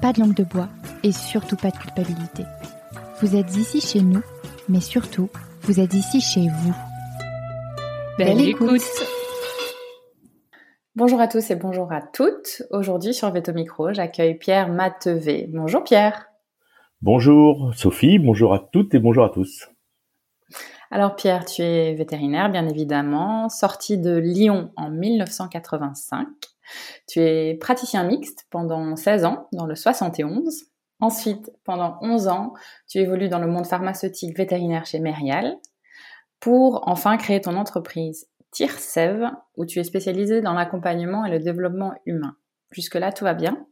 pas de langue de bois et surtout pas de culpabilité. Vous êtes ici chez nous, mais surtout, vous êtes ici chez vous. Belle, écoute. Bonjour à tous et bonjour à toutes. Aujourd'hui sur Veto Micro, j'accueille Pierre Matevé. Bonjour Pierre. Bonjour Sophie, bonjour à toutes et bonjour à tous. Alors Pierre, tu es vétérinaire bien évidemment, sorti de Lyon en 1985. Tu es praticien mixte pendant 16 ans dans le 71. Ensuite, pendant 11 ans, tu évolues dans le monde pharmaceutique vétérinaire chez Merial pour enfin créer ton entreprise TIRSEV où tu es spécialisé dans l'accompagnement et le développement humain. Jusque-là, tout va bien?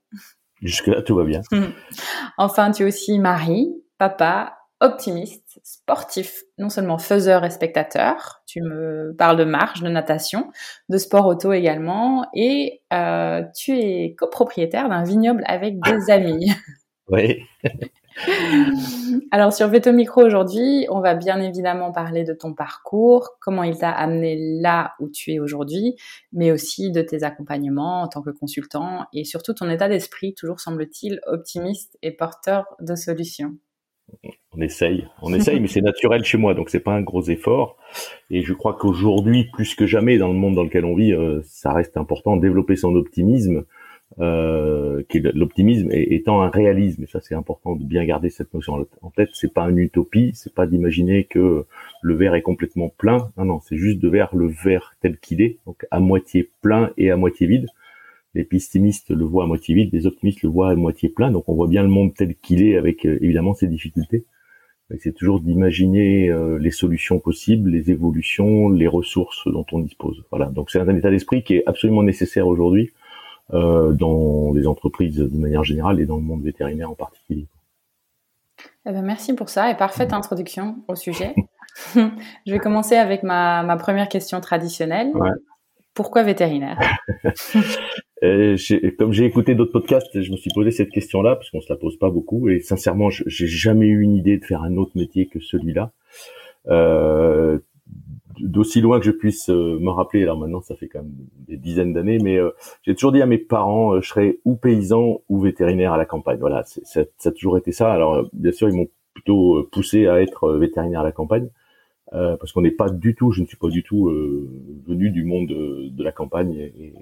Jusque-là, tout va bien. enfin, tu es aussi mari, papa, optimiste, sportif, non seulement faiseur et spectateur, tu me parles de marche, de natation, de sport auto également, et euh, tu es copropriétaire d'un vignoble avec des amis. Oui. Alors sur Veto Micro aujourd'hui, on va bien évidemment parler de ton parcours, comment il t'a amené là où tu es aujourd'hui, mais aussi de tes accompagnements en tant que consultant et surtout ton état d'esprit, toujours semble-t-il optimiste et porteur de solutions. On essaye, on essaye, mais c'est naturel chez moi, donc c'est pas un gros effort. Et je crois qu'aujourd'hui, plus que jamais, dans le monde dans lequel on vit, euh, ça reste important de développer son optimisme, euh, l'optimisme étant un réalisme. Et ça, c'est important de bien garder cette notion en tête. C'est pas une utopie, c'est pas d'imaginer que le verre est complètement plein. Non, non, c'est juste de voir le verre tel qu'il est, donc à moitié plein et à moitié vide les pessimistes le voient à moitié vide, les optimistes le voient à moitié plein. Donc on voit bien le monde tel qu'il est avec euh, évidemment ses difficultés. C'est toujours d'imaginer euh, les solutions possibles, les évolutions, les ressources dont on dispose. Voilà. Donc c'est un état d'esprit qui est absolument nécessaire aujourd'hui euh, dans les entreprises de manière générale et dans le monde vétérinaire en particulier. Eh ben, merci pour ça et parfaite introduction au sujet. Je vais commencer avec ma, ma première question traditionnelle. Ouais. Pourquoi vétérinaire? euh, Comme j'ai écouté d'autres podcasts, je me suis posé cette question-là parce qu'on se la pose pas beaucoup et sincèrement, j'ai jamais eu une idée de faire un autre métier que celui-là. Euh, D'aussi loin que je puisse euh, me rappeler, alors maintenant ça fait quand même des dizaines d'années, mais euh, j'ai toujours dit à mes parents, euh, je serais ou paysan ou vétérinaire à la campagne. Voilà, ça a toujours été ça. Alors bien sûr, ils m'ont plutôt poussé à être vétérinaire à la campagne. Euh, parce qu'on n'est pas du tout, je ne suis pas du tout venu du monde de, la campagne et, et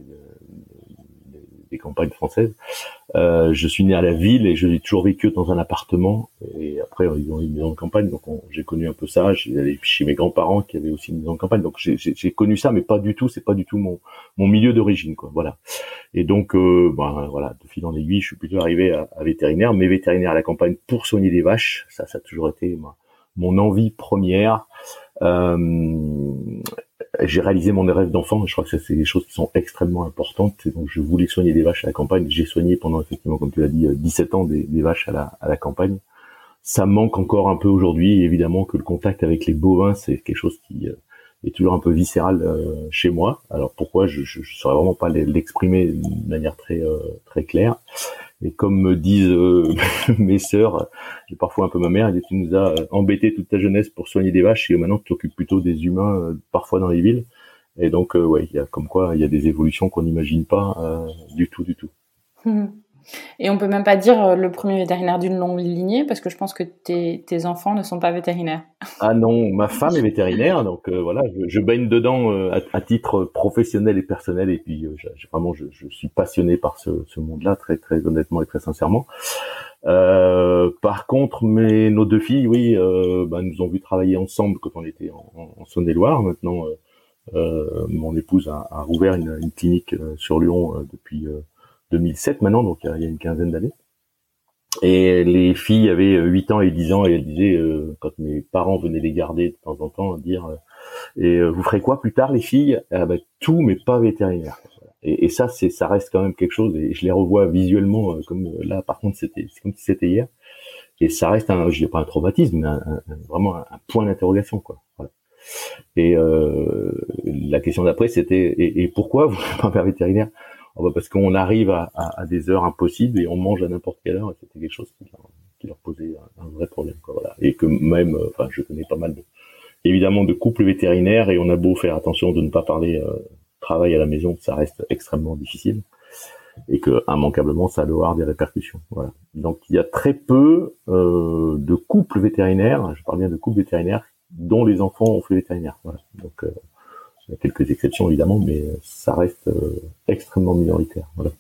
des campagnes françaises. Euh, je suis né à la ville et j'ai toujours vécu dans un appartement. Et après, ils ont une maison de campagne, donc j'ai connu un peu ça. J'ai chez mes grands-parents qui avaient aussi une maison de campagne, donc j'ai connu ça, mais pas du tout. C'est pas du tout mon mon milieu d'origine, quoi. Voilà. Et donc, euh, ben, voilà, de fil en aiguille, je suis plutôt arrivé à, à vétérinaire, mais vétérinaire à la campagne pour soigner des vaches. Ça, ça a toujours été ma, mon envie première. Euh, j'ai réalisé mon rêve d'enfant. Je crois que c'est des choses qui sont extrêmement importantes. donc, je voulais soigner des vaches à la campagne. J'ai soigné pendant effectivement, comme tu l'as dit, 17 ans des, des, vaches à la, à la campagne. Ça manque encore un peu aujourd'hui. Évidemment que le contact avec les bovins, c'est quelque chose qui euh, est toujours un peu viscéral euh, chez moi. Alors pourquoi? Je ne saurais vraiment pas l'exprimer de manière très euh, très claire. Et comme me disent euh, mes sœurs, j'ai parfois un peu ma mère, elle tu nous as embêté toute ta jeunesse pour soigner des vaches et maintenant tu t'occupes plutôt des humains euh, parfois dans les villes. Et donc euh, ouais, y a comme quoi il y a des évolutions qu'on n'imagine pas du tout du tout. Et on peut même pas dire euh, le premier vétérinaire d'une longue lignée parce que je pense que tes, tes enfants ne sont pas vétérinaires. Ah non, ma femme est vétérinaire, donc euh, voilà, je, baigne dedans euh, à, titre professionnel et personnel, et puis vraiment, je, suis passionné par ce, monde-là, très très honnêtement et très sincèrement. par contre, mes nos deux filles, oui, bah, nous ont vu travailler ensemble quand on était en, Saône-et-Loire. Maintenant, mon épouse a, rouvert une clinique sur Lyon depuis 2007 maintenant, donc il y a une quinzaine d'années. Et les filles avaient 8 ans et 10 ans et elles disaient, euh, quand mes parents venaient les garder de temps en temps, dire euh, et euh, vous ferez quoi plus tard les filles? Ah, bah, Tout, mais pas vétérinaire. Et, ça, c'est ça reste quand même quelque chose. Et je les revois visuellement comme là. Par contre, c'était comme si c'était hier. Et ça reste un, je dis pas un traumatisme, mais un, vraiment un, point d'interrogation quoi. Voilà. Et la question d'après, c'était et, et, pourquoi vous n'êtes pas vétérinaire? Parce qu'on arrive à, à, à, des heures impossibles et on mange à n'importe quelle heure. C'était quelque chose qui, qui, leur posait un, vrai problème. Quoi, voilà. Et que même, euh, enfin, je connais pas mal de, évidemment de couples vétérinaires et on a beau faire attention de ne pas parler euh, travail à la maison, ça reste extrêmement difficile et que immanquablement ça doit avoir des répercussions. Voilà. Donc il y a très peu euh, de couples vétérinaires, je parle bien de couples vétérinaires dont les enfants ont fait vétérinaire. Voilà. Donc euh, il y a quelques exceptions évidemment, mais ça reste euh, extrêmement minoritaire. Voilà.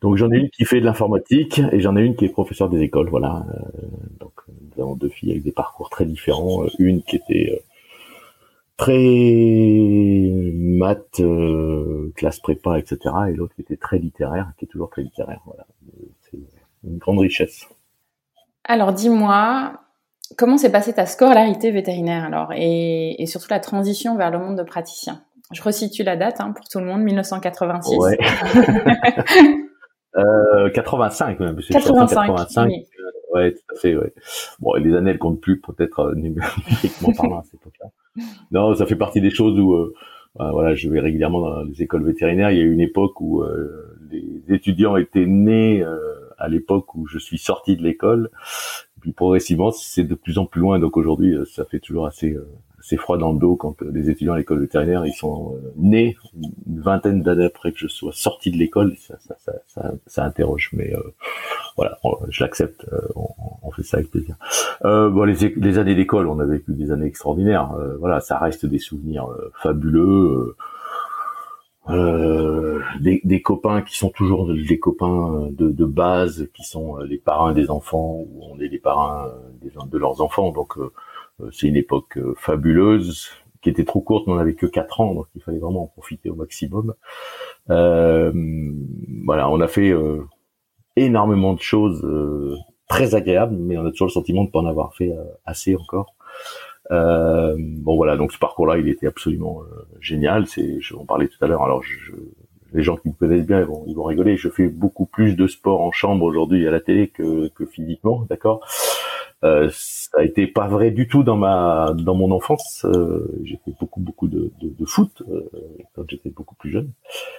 Donc j'en ai une qui fait de l'informatique et j'en ai une qui est professeur des écoles. Voilà. Euh, donc nous avons deux filles avec des parcours très différents. Une qui était euh, très maths, classe prépa, etc. Et l'autre qui était très littéraire, qui est toujours très littéraire. Voilà. C'est une grande richesse. Alors dis-moi, Comment s'est passée ta scolarité vétérinaire alors et, et, surtout la transition vers le monde de praticien? Je resitue la date hein, pour tout le monde, 1986. Ouais. euh, 85 même. 85. 85 oui. Euh, ouais, tout à fait. Ouais. Bon, les années elles comptent plus peut-être euh, numériquement parlant à cette époque-là. Non, ça fait partie des choses où euh, bah, voilà, je vais régulièrement dans les écoles vétérinaires. Il y a eu une époque où euh, les étudiants étaient nés à l'époque où je suis sorti de l'école puis progressivement, c'est de plus en plus loin. Donc aujourd'hui, euh, ça fait toujours assez euh, assez froid dans le dos quand euh, les étudiants à l'école vétérinaire ils sont nés une vingtaine d'années après que je sois sorti de l'école. Ça, ça, ça, ça, interroge, mais voilà, je l'accepte. On, fait ça avec plaisir. bon, les années d'école, on a vécu des années extraordinaires. voilà, ça reste des souvenirs fabuleux. Euh, des, des, copains qui sont toujours des copains de, de, base, qui sont les parrains des enfants, ou on est les parrains des, de leurs enfants. Donc euh, c'est une époque euh, fabuleuse, qui était trop courte, mais on n'avait que quatre ans, donc il fallait vraiment en profiter au maximum. Euh, voilà, on a fait énormément de choses très agréables, mais on a toujours le sentiment de ne pas en avoir fait assez encore. Euh, bon voilà, donc ce parcours-là, il était absolument euh, génial. C'est, je, on parlait tout à l'heure. Alors, je, les gens qui me connaissent bien, ils vont, ils vont rigoler. Je fais beaucoup plus de sport en chambre aujourd'hui à la télé que, que physiquement, d'accord? Euh, ça a été pas vrai du tout dans ma dans mon enfance. Euh, j'ai fait beaucoup beaucoup de, de, de foot euh, quand j'étais beaucoup plus jeune.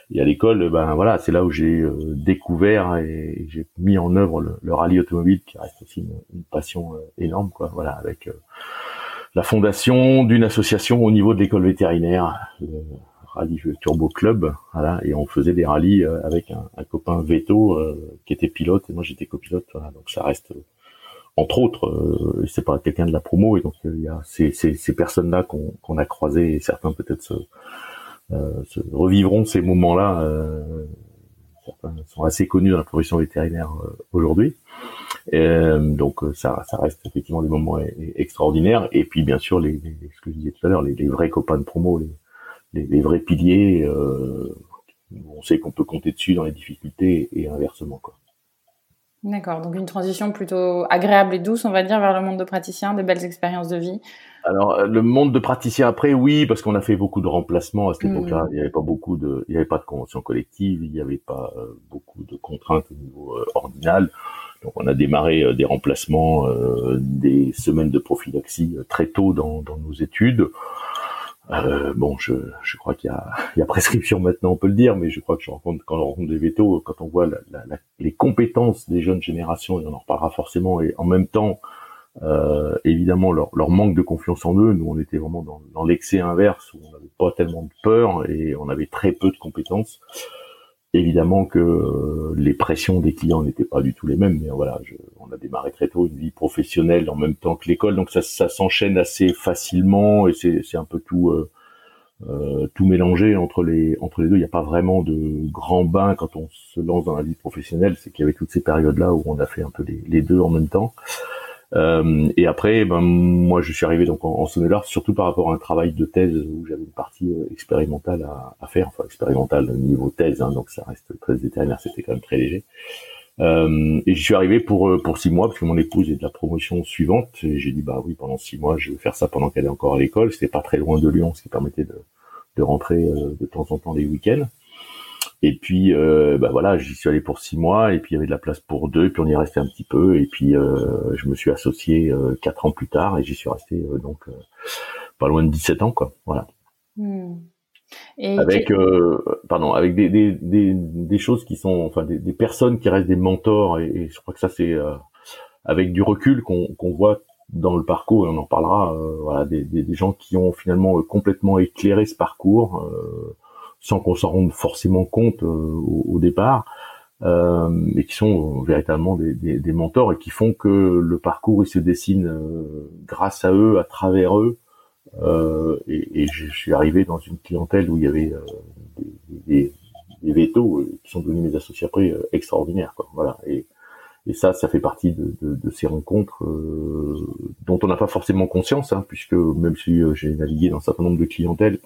Et à l'école, ben voilà, c'est là où j'ai découvert et, j'ai mis en œuvre le, le, rallye automobile, qui reste aussi une, une passion énorme, quoi. Voilà, avec la fondation d'une association au niveau de l'école vétérinaire, le Rallye Turbo Club, voilà, et on faisait des rallyes euh, avec un, copain Veto euh, qui était pilote et moi j'étais copilote, voilà, donc ça reste euh, entre autres, c'est pas quelqu'un de la promo et donc il y a ces, personnes-là qu'on a croisées et certains peut-être se, se, revivront ces moments-là. certains sont assez connus dans la profession vétérinaire aujourd'hui. Euh, donc euh, ça, ça reste effectivement des moments e-, e-, extraordinaires. Et puis bien sûr, les, ce que je disais tout à l'heure, les, les, vrais copains de promo, les, les, vrais piliers, euh, on sait qu'on peut compter dessus dans les difficultés et inversement. Quoi. D'accord, donc une transition plutôt agréable et douce, on va dire, vers le monde de praticien, des belles expériences de vie. Alors le monde de praticien après, oui, parce qu'on a fait beaucoup de remplacements à cette mmh. époque-là. Il n'y avait pas beaucoup de, il n'y avait pas de convention collective, il n'y avait pas beaucoup de contraintes au niveau ordinal. Donc on a démarré euh, des remplacements, euh, des semaines de prophylaxie euh, très tôt dans, nos études. Bon, je, crois qu'il y a, prescription maintenant, on peut le dire, mais je crois que je rencontre, quand on rencontre des vétos, quand on voit les compétences des jeunes générations, et on en reparlera forcément, et en même temps, évidemment, leur, leur, manque de confiance en eux. Nous, on était vraiment dans, dans l'excès inverse, où on n'avait pas tellement de peur et on avait très peu de compétences. Évidemment que les pressions des clients n'étaient pas du tout les mêmes, mais voilà, on a démarré très tôt une vie professionnelle en même temps que l'école, donc ça, s'enchaîne assez facilement et c'est un peu tout euh, tout mélangé entre les entre les deux. Il n'y a pas vraiment de grand bain quand on se lance dans la vie professionnelle. C'est qu'il y avait toutes ces périodes-là où on a fait un peu les deux en même temps. Euh, et après, ben moi, je suis arrivé donc en, en surtout par rapport à un travail de thèse où j'avais une partie euh, expérimentale à, faire, enfin expérimentale niveau thèse, hein, donc ça reste très vétérinaire, c'était quand même très léger. Euh, et j'y suis arrivé pour pour six mois parce que mon épouse est de la promotion suivante et j'ai dit bah oui pendant six mois je vais faire ça pendant qu'elle est encore à l'école. C'était pas très loin de Lyon, ce qui permettait de de rentrer de temps en temps les week-ends. Et puis euh, bah voilà, j'y suis allé pour six mois et puis il y avait de la place pour deux et puis on y restait un petit peu et puis euh, je me suis associé quatre ans plus tard et j'y suis resté donc pas loin de 17 ans quoi. Voilà. Hmm avec euh, pardon avec des, des, des, des, choses qui sont enfin des, des, personnes qui restent des mentors et, je crois que ça c'est euh, avec du recul qu'on qu'on voit dans le parcours et on en parlera euh, voilà des, des, gens qui ont finalement complètement éclairé ce parcours sans qu'on s'en rende forcément compte au, au, départ et qui sont véritablement des, des, mentors et qui font que le parcours il se dessine grâce à eux à travers eux euh, et, et, je suis arrivé dans une clientèle où il y avait euh, des, des, vétos euh, qui sont devenus mes associés après extraordinaires. Quoi. Voilà. Et, et ça, ça fait partie de, de, de ces rencontres dont on n'a pas forcément conscience, hein, puisque même si j'ai navigué dans un certain nombre de clientèles,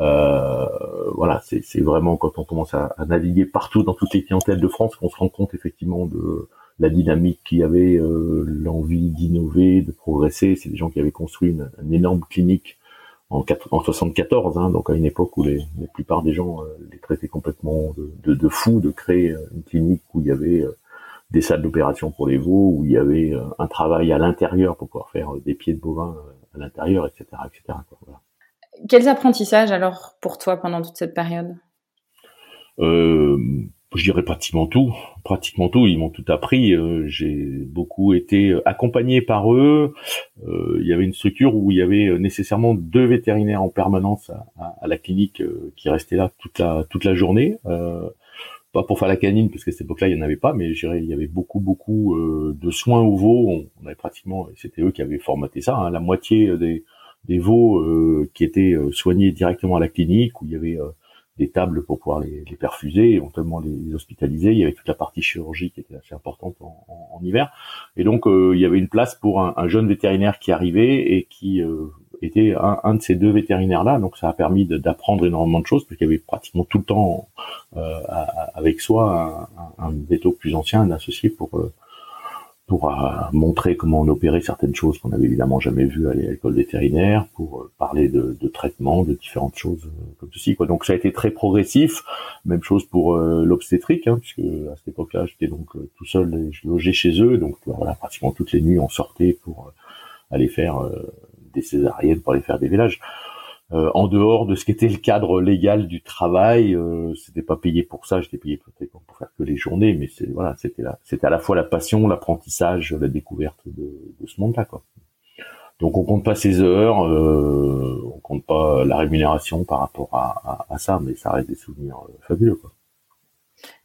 euh, voilà, c'est vraiment quand on commence à, naviguer partout dans toutes les clientèles de France qu'on se rend compte effectivement de, la dynamique qui avait, euh, l'envie d'innover, de progresser. C'est des gens qui avaient construit une, énorme clinique en, 74, hein, donc à une époque où les, la plupart des gens euh, les traitaient complètement de, fous de créer une clinique où il y avait des salles d'opération pour les veaux, où il y avait un travail à l'intérieur pour pouvoir faire des pieds de bovins à l'intérieur, etc., etc. Quels apprentissages alors pour toi pendant toute cette période? Euh, je dirais pratiquement tout, pratiquement tout. Ils m'ont tout appris. Euh, j'ai beaucoup été accompagné par eux. Euh, il y avait une structure où il y avait nécessairement deux vétérinaires en permanence à, la clinique euh, qui restaient là toute la journée. pas pour faire la canine parce qu'à cette époque-là il y en avait pas, mais je dirais il y avait beaucoup beaucoup de soins aux veaux. On, avait pratiquement, c'était eux qui avaient formaté ça. Hein, la moitié des des veaux qui étaient soignés directement à la clinique où il y avait des tables pour pouvoir les, les perfuser, éventuellement les, hospitaliser. Il y avait toute la partie chirurgie qui était assez importante en, en, hiver. Et donc, euh, il y avait une place pour un, un, jeune vétérinaire qui arrivait et qui euh, était un, un, de ces deux vétérinaires-là. Donc, ça a permis d'apprendre énormément de choses, parce qu'il y avait pratiquement tout le temps euh, avec soi un, un, veto plus ancien, un associé pour pour euh, montrer comment on opérait certaines choses qu'on n'avait évidemment jamais vues à l'école vétérinaire, pour euh, parler de, de traitement, de différentes choses euh, comme ceci. Quoi. Donc ça a été très progressif. Même chose pour l'obstétrique, hein, puisque à cette époque-là, j'étais donc tout seul et je logeais chez eux. Donc voilà, pratiquement toutes les nuits, on sortait pour aller faire des césariennes, pour aller faire des vélages. Euh, en dehors de ce qui était le cadre légal du travail, euh, c'était pas payé pour ça, j'étais payé pour, pour faire que les journées, mais c'est voilà, c'était là, c'était à la fois la passion, l'apprentissage, la découverte de, de ce monde-là, quoi. Donc on compte pas ses heures, euh, on compte pas la rémunération par rapport à, à, à ça, mais ça reste des souvenirs euh, fabuleux, quoi.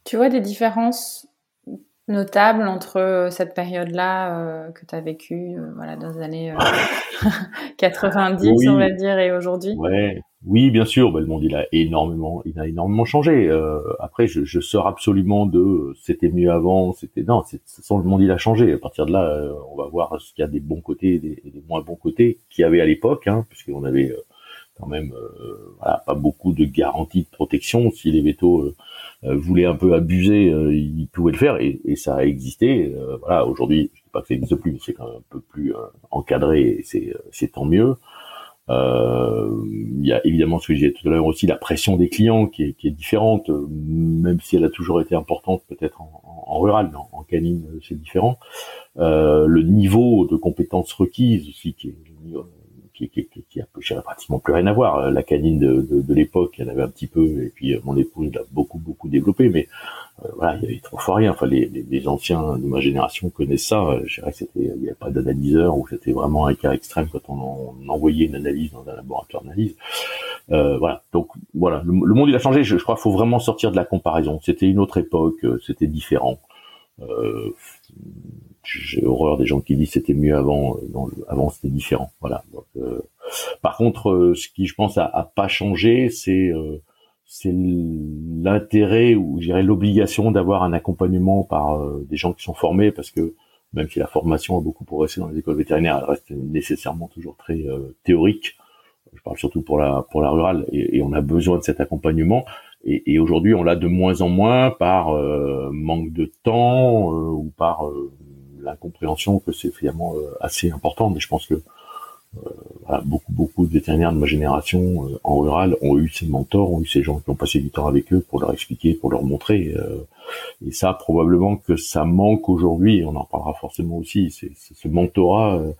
Tu vois des différences notable entre euh, cette période-là euh, que tu as vécue euh, voilà, dans les années 90, on va dire, et aujourd'hui? Ouais. Oui, bien sûr, bah, le monde il a énormément, il a énormément changé. après, je, je, sors absolument de c'était mieux avant, c'était non, c'est le monde il a changé. À partir de là, on va voir ce qu'il y a des bons côtés et des, des moins bons côtés qu'il y avait à l'époque, hein, puisqu'on avait quand même voilà, pas beaucoup de garanties de protection. Si les vétos euh, voulait un peu abuser, euh, il pouvait le faire et, et ça a existé. Euh, voilà, aujourd'hui, je dis pas que ça n'existe plus, mais c'est quand même un peu plus encadré et c'est c'est tant mieux. Il y a évidemment ce que disais tout à l'heure aussi, la pression des clients qui est, qui est différente, même si elle a toujours été importante peut-être en, en, rural, mais en, canine c'est différent. le niveau de compétences requises aussi qui est qui, qui, a pratiquement plus rien à voir. Euh, la canine de, de, l'époque, elle avait un petit peu, et puis euh, mon épouse l'a beaucoup beaucoup développé, mais euh, voilà, il y avait trop fois rien. Enfin, les, les, anciens de ma génération connaissent ça. Je dirais que c'était, il n'y avait pas d'analyseur ou c'était vraiment un cas extrême quand on, envoyait une analyse dans un laboratoire d'analyse. voilà. Donc voilà, le, monde il a changé. Je, je crois qu'il faut vraiment sortir de la comparaison. C'était une autre époque, c'était différent. Euh, j'ai horreur des gens qui disent c'était mieux avant. Dans avant c'était différent. Voilà. Donc, par contre, ce qui je pense a, pas changé, c'est c'est l'intérêt ou je dirais l'obligation d'avoir un accompagnement par des gens qui sont formés parce que même si la formation a beaucoup progressé dans les écoles vétérinaires, elle reste nécessairement toujours très euh, théorique. Je parle surtout pour la pour la rurale, et, on a besoin de cet accompagnement. Et, aujourd'hui, on l'a de moins en moins par euh, manque de temps euh, ou par l'incompréhension que c'est finalement assez important. Mais je pense que voilà, beaucoup beaucoup de vétérinaires de ma génération en rural ont eu ces mentors, ont eu ces gens qui ont passé du temps avec eux pour leur expliquer, pour leur montrer. Et ça, probablement que ça manque aujourd'hui, on en parlera forcément aussi, ce mentorat euh,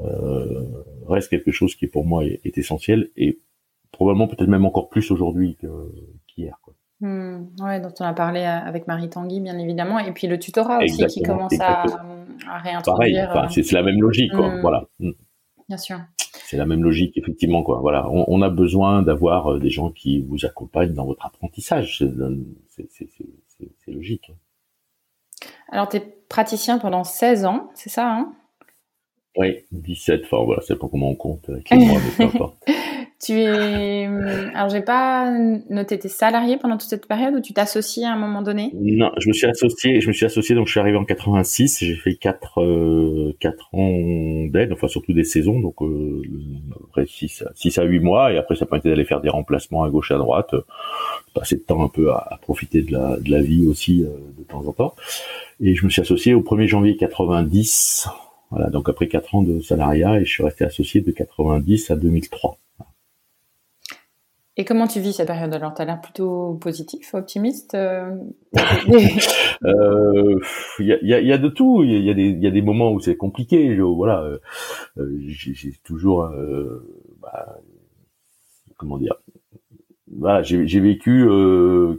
euh, reste quelque chose qui pour moi est, essentiel et probablement peut-être même encore plus aujourd'hui qu'hier. Quoi. Hmm, ouais, dont on a parlé euh, avec Marie Tanguy, bien évidemment, et puis le tutorat aussi qui commence à, à, réintroduire. Pareil, c'est, la même logique, quoi. Hmm. Voilà. Hmm. Bien sûr. C'est la même logique, effectivement, quoi. Voilà, on, on, a besoin d'avoir des gens qui vous accompagnent dans votre apprentissage. C'est, logique. Alors, tu es praticien pendant 16 ans, c'est ça hein? Oui, 17, enfin voilà, c'est pas comment on compte avec les mois, mais. Tu es. Alors, j'ai pas noté tes salariés pendant toute cette période ou tu t'associes à un moment donné? Non, je me suis associé. Je me suis associé. Donc, je suis arrivé en 86. J'ai fait quatre euh, quatre ans d'aide, enfin surtout des saisons. Donc, euh, après 6 six à 8 mois. Et après, ça permettait d'aller faire des remplacements à gauche et à droite. Passer de temps un peu à, profiter de la, de la vie aussi euh, de temps en temps. Et je me suis associé au 1er janvier 90. Voilà, donc après quatre ans de salariat et je suis resté associé de 90 à 2003. Et comment tu vis cette période Alors, tu as l'air plutôt positif, optimiste euh, euh, Il y, a, y, a, de tout. Il y a, y a, des moments où c'est compliqué. voilà, euh, j'ai toujours, bah, comment dire, voilà, j'ai vécu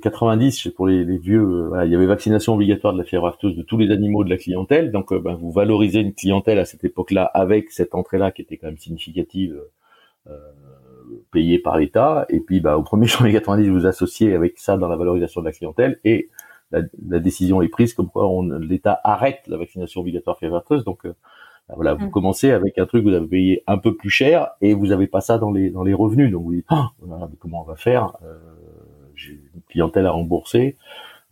90 pour les, les vieux. Voilà, il y avait vaccination obligatoire de la fièvre afteuse de tous les animaux de la clientèle. Donc, ben, vous valorisez une clientèle à cette époque-là avec cette entrée-là qui était quand même significative. Euh, payé par l'État. Et puis, bah, au 1er janvier 90, vous associez avec ça dans la valorisation de la clientèle et la, décision est prise comme quoi l'État arrête la vaccination obligatoire fièvreuse. Donc, euh, bah, voilà, vous mm. commencez avec un truc que vous avez payé un peu plus cher et vous n'avez pas ça dans les dans les revenus. Donc vous dites, ah, comment on va faire? Euh, J'ai une clientèle à rembourser.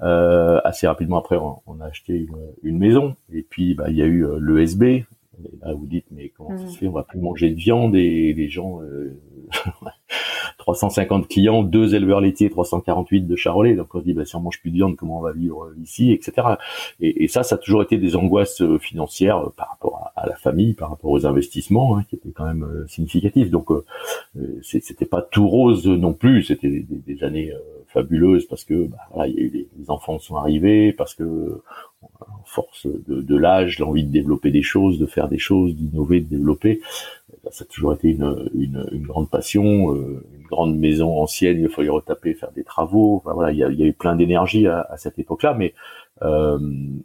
Euh, assez rapidement après, on, a acheté une, une, maison et puis bah, il y a eu euh, l'ESB. Et là, vous dites, mais comment ça se fait? On va plus manger de viande et les gens 350 clients, deux éleveurs laitiers, 348 de charolais. Donc on se dit, bah, si on mange plus de viande, comment on va vivre ici, etc. Et, ça, ça a toujours été des angoisses euh, financières euh, par rapport à, la famille, par rapport aux investissements, hein, qui étaient quand même euh, significatifs. Donc c'était pas tout rose non plus. C'était des, années fabuleuses parce que bah, y a eu les, enfants sont arrivés, parce que en force de, de l'âge, l'envie de développer des choses, de faire des choses, d'innover, de développer, ça a toujours été une, une, une grande passion, euh, une grande maison ancienne, il fallait retaper, faire des travaux. Enfin, voilà, il y a, il y a eu plein d'énergie à, à, cette époque-là, mais euh,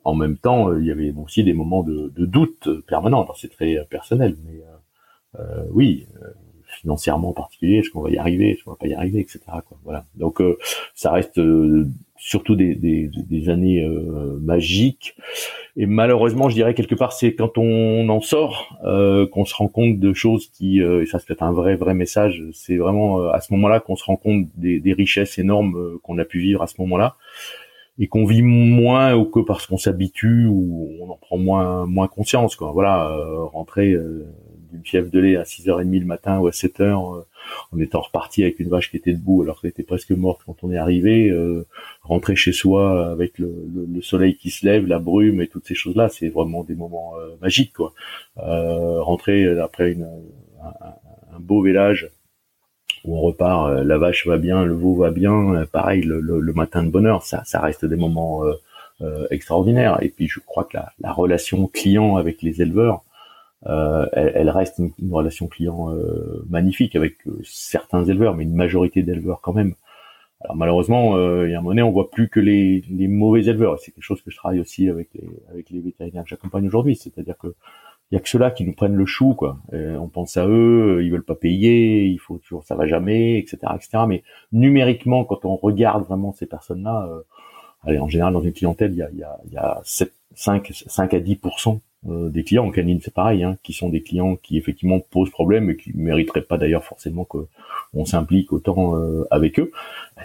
en même temps, il y avait aussi des moments de, de doute permanents. Alors c'est très personnel, mais euh, euh oui, euh, financièrement en particulier, est-ce qu'on va y arriver, est-ce qu'on va pas y arriver, etc. Quoi. Voilà. Donc ça reste surtout des, des, des années euh, magiques. Et malheureusement, je dirais quelque part, c'est quand on en sort euh, qu'on se rend compte de choses qui, euh, et ça c'est peut-être un vrai vrai message, c'est vraiment à ce moment-là qu'on se rend compte des, des richesses énormes qu'on a pu vivre à ce moment-là et qu'on vit moins ou que parce qu'on s'habitue ou on en prend moins moins conscience quoi. Voilà, rentrer d'une fièvre de lait à 6h30 le matin ou à 7h en étant reparti avec une vache qui était debout alors qu'elle était presque morte quand on est arrivé, euh, rentrer chez soi avec le, soleil qui se lève, la brume et toutes ces choses-là, c'est vraiment des moments euh, magiques quoi. Euh, rentrer après une, un, beau village où on repart, la vache va bien, le veau va bien, pareil le, matin de bonheur, ça, ça reste des moments extraordinaires. Et puis je crois que la relation client avec les éleveurs, euh, elle, reste une, relation client euh, magnifique avec euh, certains éleveurs, mais une majorité d'éleveurs quand même. Alors malheureusement, il y a un moment on voit plus que les, les mauvais éleveurs. C'est quelque chose que je travaille aussi avec les, avec les vétérinaires que j'accompagne aujourd'hui. C'est-à-dire que il y a que ceux-là qui nous prennent le chou, quoi. on pense à eux, ils veulent pas payer, il faut toujours, ça va jamais, etc., etc. Mais numériquement, quand on regarde vraiment ces personnes-là, euh, allez, en général, dans une clientèle, il y a, il y a, il y a 7, 5, 5 à 10 euh, des clients en canine, c'est pareil, hein, qui sont des clients qui effectivement posent problème et qui mériteraient pas d'ailleurs forcément que on s'implique autant euh, avec eux.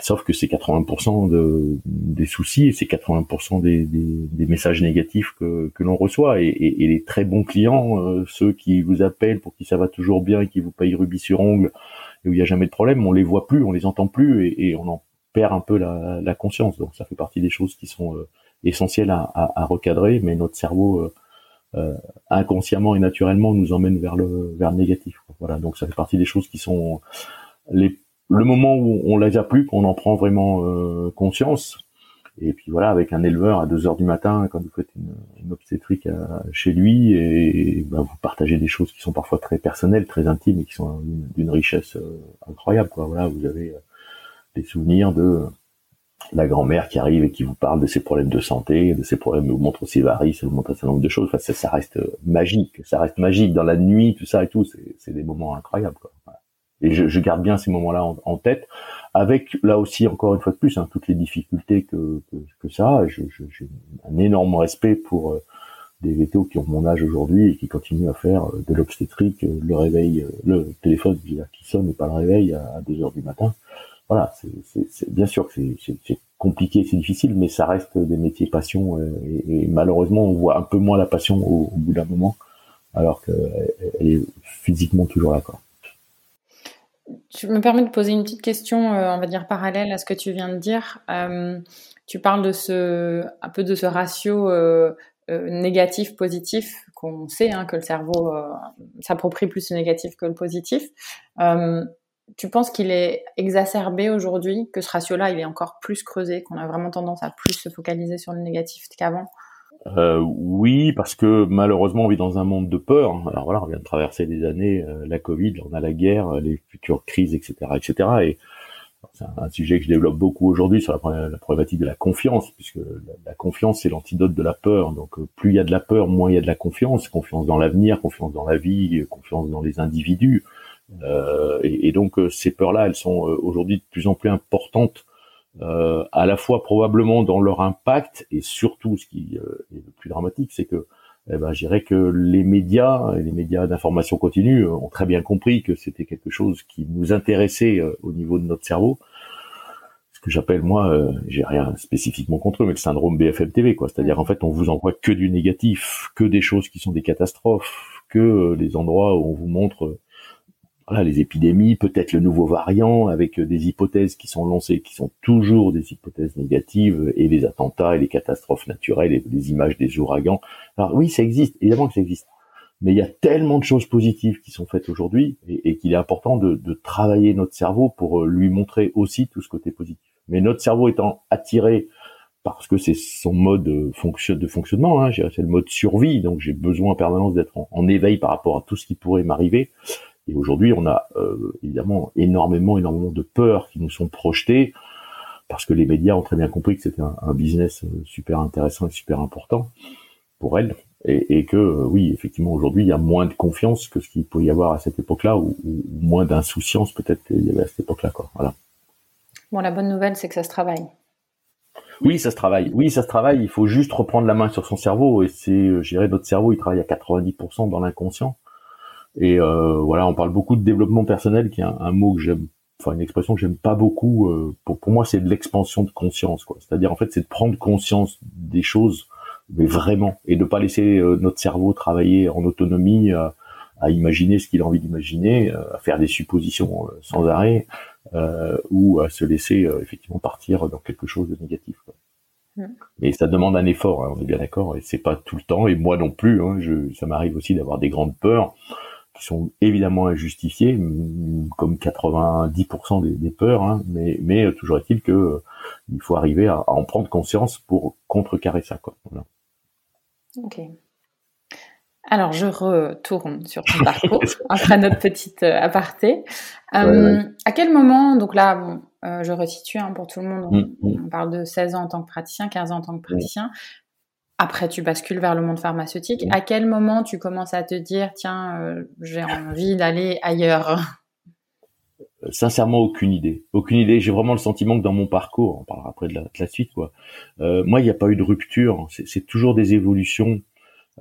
Sauf que c'est 80% de, des soucis et c'est 80% des, des, des, messages négatifs que, que l'on reçoit. Et, et, et, les très bons clients, euh, ceux qui vous appellent pour qui ça va toujours bien et qui vous payent rubis sur ongle et où il n'y a jamais de problème, on les voit plus, on les entend plus et, et on en perd un peu la, la, conscience. Donc ça fait partie des choses qui sont essentielles à, à, à recadrer, mais notre cerveau euh, inconsciemment et naturellement nous emmène vers le vers le négatif. Voilà, donc ça fait partie des choses qui sont les le moment où on les a plus, qu'on en prend vraiment euh, conscience. Et puis voilà, avec un éleveur à 2 heures du matin, quand vous faites une, une obstétrique euh, chez lui, et, ben, vous partagez des choses qui sont parfois très personnelles, très intimes, et qui sont d'une richesse incroyable. Quoi. Voilà, vous avez des souvenirs de la grand-mère qui arrive et qui vous parle de ses problèmes de santé, de ses problèmes, vous montre ses varices, vous montre un certain nombre de choses. Enfin, ça, ça, reste magique, ça reste magique dans la nuit, tout ça et tout. C'est des moments incroyables. Quoi. Et je, je, garde bien ces moments-là en, tête, avec là aussi encore une fois de plus hein, toutes les difficultés que, que, que ça. J'ai un énorme respect pour euh, des vétos qui ont mon âge aujourd'hui et qui continuent à faire euh, de l'obstétrique, euh, le réveil, le téléphone qui sonne et pas le réveil à, 2 heures du matin voilà, c'est bien sûr que c'est compliqué, c'est difficile, mais ça reste des métiers passion euh, et, malheureusement on voit un peu moins la passion au, bout d'un moment, alors qu'elle est physiquement toujours là. Quoi. Tu me permets de poser une petite question, euh, on va dire parallèle à ce que tu viens de dire. Euh, tu parles de ce, un peu de ce ratio négatif-positif qu'on sait hein, que le cerveau s'approprie plus le négatif que le positif tu penses qu'il est exacerbé aujourd'hui, que ce ratio-là, il est encore plus creusé, qu'on a vraiment tendance à plus se focaliser sur le négatif qu'avant? Euh, oui, parce que malheureusement, on vit dans un monde de peur. Alors voilà, on vient de traverser des années, euh, la Covid, on a la guerre, les futures crises, etc., etc. Et c'est un, sujet que je développe beaucoup aujourd'hui sur la, problématique de la confiance, puisque la, la confiance c'est l'antidote de la peur. Donc euh, plus il y a de la peur, moins il y a de la confiance. Confiance dans l'avenir, confiance dans la vie, confiance dans les individus. Euh, et, et, donc euh, ces peurs-là, elles sont euh, aujourd'hui de plus en plus importantes, à la fois probablement dans leur impact et surtout, ce qui est le plus dramatique, c'est que eh ben, je dirais que les médias les médias d'information continue ont très bien compris que c'était quelque chose qui nous intéressait au niveau de notre cerveau. Ce que j'appelle moi, euh, j'ai rien spécifiquement contre eux, mais le syndrome BFM TV, quoi. C'est-à-dire en fait, on vous envoie que du négatif, que des choses qui sont des catastrophes, que les endroits où on vous montre voilà, les épidémies, peut-être le nouveau variant, avec des hypothèses qui sont lancées, qui sont toujours des hypothèses négatives, et les attentats et les catastrophes naturelles, et les images des ouragans. Alors oui, ça existe, évidemment que ça existe. Mais il y a tellement de choses positives qui sont faites aujourd'hui, et, qu'il est important de, travailler notre cerveau pour euh, lui montrer aussi tout ce côté positif. Mais notre cerveau étant attiré parce que c'est son mode de fonctionnement, hein, c'est le mode survie, donc j'ai besoin en permanence d'être en, éveil par rapport à tout ce qui pourrait m'arriver. Et aujourd'hui, on a euh, évidemment énormément, énormément de peurs qui nous sont projetées parce que les médias ont très bien compris que c'était un, business euh, super intéressant et super important pour elles. Et, que euh, oui, effectivement, aujourd'hui, il y a moins de confiance que ce qu'il pouvait y avoir à cette époque-là, ou, moins d'insouciance peut-être qu'il y avait à cette époque-là. Quoi. Voilà. Bon, la bonne nouvelle, c'est que ça se travaille. Oui, ça se travaille. Oui, ça se travaille. Il faut juste reprendre la main sur son cerveau. Et c'est, je dirais, notre cerveau, il travaille à 90% dans l'inconscient. Et euh, voilà, on parle beaucoup de développement personnel, qui est un, mot que j'aime, enfin une expression que j'aime pas beaucoup. Euh, pour, pour moi, c'est de l'expansion de conscience, quoi. C'est-à-dire en fait, c'est de prendre conscience des choses, mais vraiment, et de pas laisser euh, notre cerveau travailler en autonomie, à imaginer ce qu'il a envie d'imaginer, à faire des suppositions sans arrêt, ou à se laisser effectivement partir dans quelque chose de négatif. Quoi. Mm. Mais ça demande un effort, hein, on est bien d'accord, et c'est pas tout le temps, et moi non plus. Hein, je, ça m'arrive aussi d'avoir des grandes peurs qui sont évidemment injustifiées, comme 90% des, des, peurs, hein, mais, mais euh, toujours est-il que euh, il faut arriver à, en prendre conscience pour contrecarrer ça. Quoi. Ok. Alors, je retourne sur ton parcours après notre petite euh, aparté. À quel moment, donc là, bon, je resitue hein, pour tout le monde, on, mm, mm. on, parle de 16 ans en tant que praticien, 15 ans en tant que praticien. Après, tu bascules vers le monde pharmaceutique. À quel moment tu commences à te dire, tiens, j'ai envie d'aller ailleurs? Sincèrement, aucune idée. Aucune idée. J'ai vraiment le sentiment que dans mon parcours, on parlera après de la, suite, quoi. moi, il n'y a pas eu de rupture. C'est toujours des évolutions.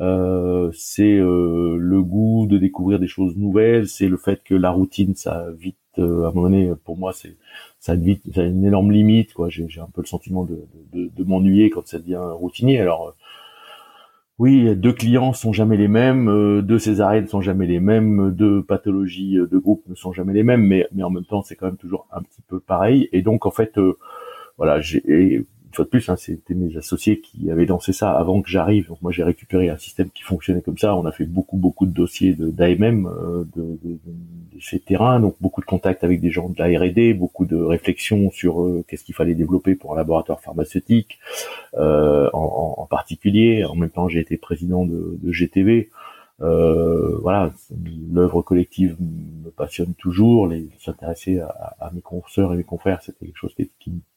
Euh, c'est euh, le goût de découvrir des choses nouvelles, c'est le fait que la routine, ça vite, euh, à un moment donné, pour moi, c'est ça a vite, ça a une énorme limite, quoi. J'ai, j'ai un peu le sentiment de, de, de m'ennuyer quand ça devient routinier. Alors, oui, deux clients sont jamais les mêmes, deux césariennes ne sont jamais les mêmes, deux pathologies de groupe ne sont jamais les mêmes, mais mais en même temps, c'est quand même toujours un petit peu pareil. Et donc, en fait, voilà, j'ai une fois de plus, hein, c'était mes associés qui avaient lancé ça avant que j'arrive. Donc moi, j'ai récupéré un système qui fonctionnait comme ça. On a fait beaucoup, beaucoup de dossiers d'AMM, euh, de, de, de, ces terrains, donc beaucoup de contacts avec des gens de la R&D, beaucoup de réflexions sur euh, qu'est-ce qu'il fallait développer pour un laboratoire pharmaceutique, euh, en, en, particulier. En même temps, j'ai été président de, de GTV. Euh, voilà, l'œuvre collective me passionne toujours. S'intéresser à, à, mes consoeurs et mes confrères, c'était quelque chose qui,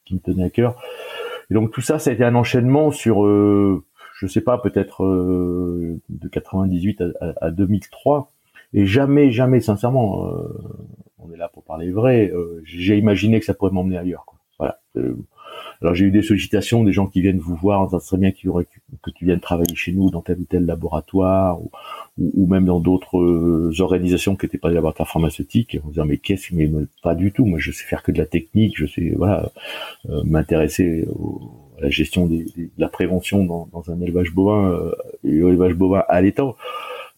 qui, me tenait à cœur. Et donc tout ça, ça a été un enchaînement sur, euh, je sais pas, peut-être euh, de 98 à, 2003. Et jamais, jamais, sincèrement, euh, on est là pour parler vrai. Euh, j'ai imaginé que ça pourrait m'emmener ailleurs. Quoi. Voilà. Alors j'ai eu des sollicitations, des gens qui viennent vous voir, ça serait bien que tu viennes travailler chez nous dans tel ou tel laboratoire ou, ou, même dans d'autres euh, organisations qui n'étaient pas des laboratoires pharmaceutiques. On disant mais qu'est-ce mais pas du tout. Moi je sais faire que de la technique, je sais voilà euh, m'intéresser à la gestion des, de la prévention dans, dans un élevage bovin euh, et élevage bovin à l'étang.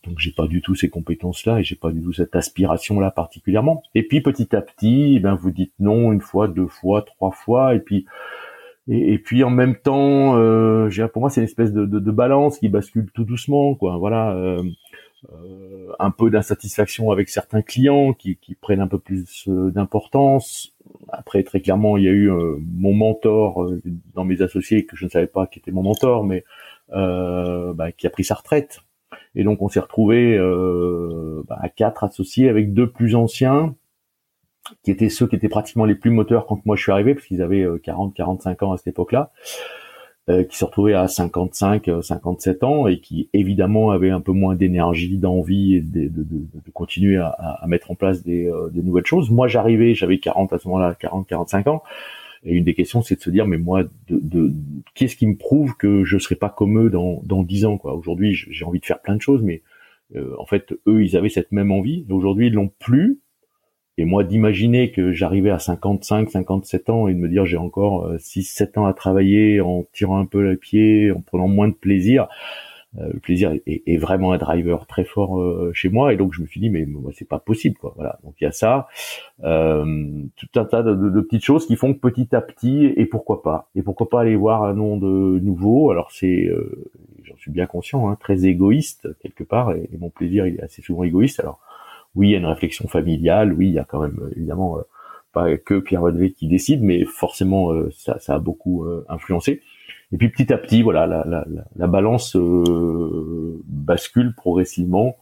Donc j'ai pas du tout ces compétences-là et j'ai pas du tout cette aspiration-là particulièrement. Et puis petit à petit, eh ben vous dites non une fois, deux fois, trois fois, et puis et, puis en même temps, euh, pour moi, c'est une espèce de, de, de, balance qui bascule tout doucement, quoi. Voilà, euh, euh, un peu d'insatisfaction avec certains clients qui, qui prennent un peu plus euh, d'importance. Après, très clairement, il y a eu euh, mon mentor dans mes associés que je ne savais pas qui était mon mentor, mais bah, qui a pris sa retraite. Et donc, on s'est retrouvé bah, à quatre associés avec deux plus anciens qui étaient ceux qui étaient pratiquement les plus moteurs quand moi je suis arrivé, parce qu'ils avaient 40, 45 ans à cette époque-là, euh, qui se retrouvaient à 55, 57 euh, ans et qui évidemment avaient un peu moins d'énergie, d'envie de, de, de, de, continuer à, à, mettre en place des, euh, des nouvelles choses. Moi j'arrivais, j'avais 40 à ce moment-là, 40, 45 ans. Et une des questions, c'est de se dire, mais moi, de, qu'est-ce qui me prouve que je serai pas comme eux dans, dans 10 ans quoi? Aujourd'hui, j'ai envie de faire plein de choses, mais en fait, eux, ils avaient cette même envie. Aujourd'hui, ils l'ont plus et moi, d'imaginer que j'arrivais à 55, 57 ans et de me dire j'ai encore 6, euh, 7 ans à travailler en tirant un peu les pieds, en prenant moins de plaisir, euh, le plaisir est, vraiment un driver très fort euh, chez moi. Et donc je me suis dit mais moi c'est pas possible quoi. Voilà. Donc il y a ça euh, tout un tas de, petites choses qui font que petit à petit et pourquoi pas. Et pourquoi pas aller voir un nom de nouveau. Alors c'est j'en suis bien conscient hein, très égoïste quelque part. Et, et, mon plaisir il est assez souvent égoïste. Alors oui, il y a une réflexion familiale, oui, il y a quand même évidemment euh, pas que Pierre Vadvé qui décide, mais forcément euh, ça, ça, a beaucoup euh, influencé. Et puis petit à petit, voilà, la, la, la balance bascule progressivement.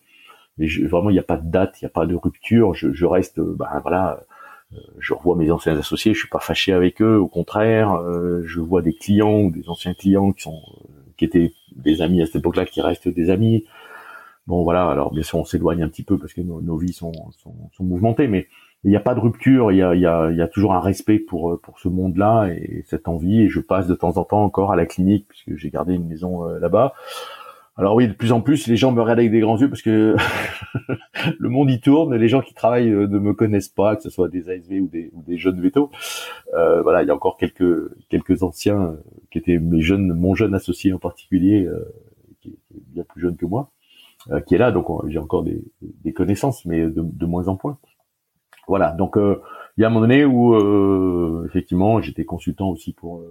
Mais vraiment, il n'y a pas de date, il n'y a pas de rupture. Je, je reste, ben voilà, je revois mes anciens associés, je suis pas fâché avec eux, au contraire, je vois des clients ou des anciens clients qui sont, qui étaient des amis à cette époque-là, qui restent des amis. Bon voilà, alors bien sûr on s'éloigne un petit peu parce que nos, vies sont, mouvementées, mais il n'y a pas de rupture, il y a, toujours un respect pour pour ce monde-là et cette envie. Et je passe de temps en temps encore à la clinique puisque j'ai gardé une maison euh, là-bas. Alors oui, de plus en plus, les gens me regardent avec des grands yeux parce que le monde y tourne. Les gens qui travaillent euh, ne me connaissent pas, que ce soit des ASV ou des, jeunes vétos. Euh, voilà, il y a encore quelques anciens euh, qui étaient mes jeunes, mon jeune associé en particulier, euh, qui est bien plus jeune que moi. Euh, qui est là, donc j'ai encore des, des, connaissances, mais de, de, moins en moins. Voilà, donc euh, il y a un moment donné où euh, effectivement j'étais consultant aussi pour